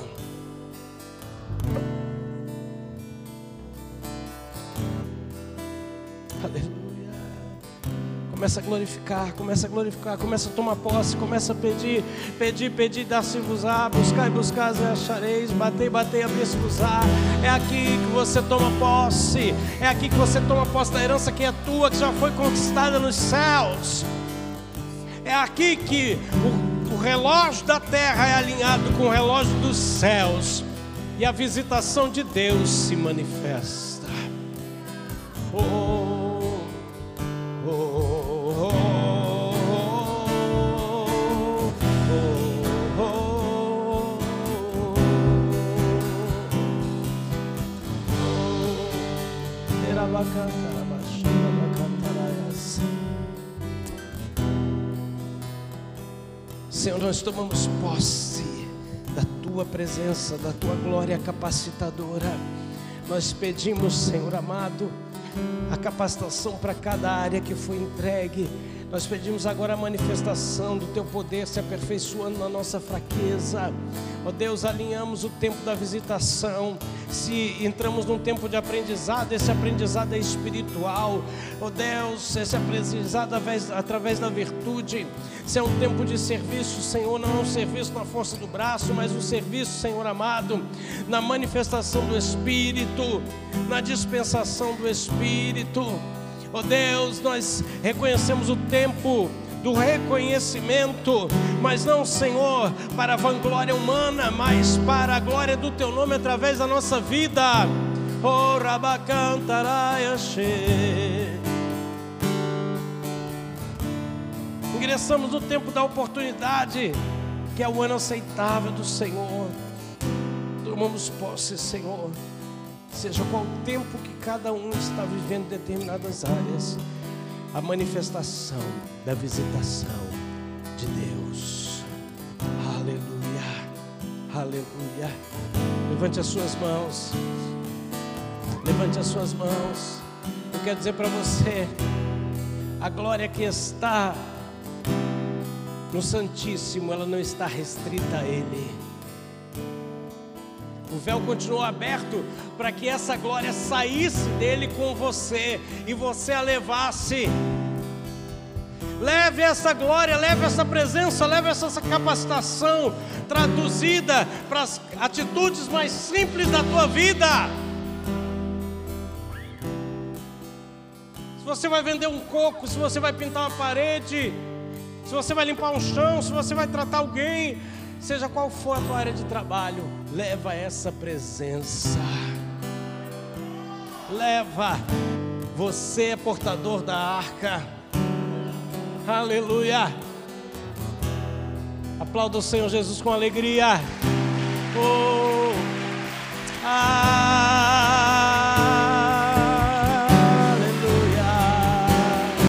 Começa a glorificar, começa a glorificar, começa a tomar posse, começa a pedir, pedir, pedir, dar-se-vos-á, buscar e buscar, e achareis, bater, bater, abrir-se-vos-á. É aqui que você toma posse, é aqui que você toma posse da herança que é tua, que já foi conquistada nos céus. É aqui que o, o relógio da terra é alinhado com o relógio dos céus e a visitação de Deus se manifesta. Oh. Senhor, nós tomamos posse da tua presença, da tua glória capacitadora. Nós pedimos, Senhor amado, a capacitação para cada área que foi entregue. Nós pedimos agora a manifestação do teu poder se aperfeiçoando na nossa fraqueza. Ó oh Deus, alinhamos o tempo da visitação. Se entramos num tempo de aprendizado, esse aprendizado é espiritual. Ó oh Deus, esse aprendizado através, através da virtude. Se é um tempo de serviço, Senhor, não é um serviço na força do braço, mas um serviço, Senhor amado, na manifestação do Espírito, na dispensação do Espírito. Oh Deus, nós reconhecemos o tempo do reconhecimento, mas não, Senhor, para a vanglória humana, mas para a glória do Teu nome através da nossa vida. Oh, Ingressamos no tempo da oportunidade, que é o ano aceitável do Senhor. Tomamos posse, Senhor seja qual o tempo que cada um está vivendo em determinadas áreas, a manifestação da visitação de Deus. Aleluia, aleluia. Levante as suas mãos, levante as suas mãos. Eu quero dizer para você, a glória que está no Santíssimo, ela não está restrita a Ele. O véu continuou aberto para que essa glória saísse dele com você e você a levasse. Leve essa glória, leve essa presença, leve essa capacitação traduzida para as atitudes mais simples da tua vida. Se você vai vender um coco, se você vai pintar uma parede, se você vai limpar um chão, se você vai tratar alguém, Seja qual for a tua área de trabalho, leva essa presença. Leva. Você é portador da arca. Aleluia. Aplauda o Senhor Jesus com alegria. Oh. Ah.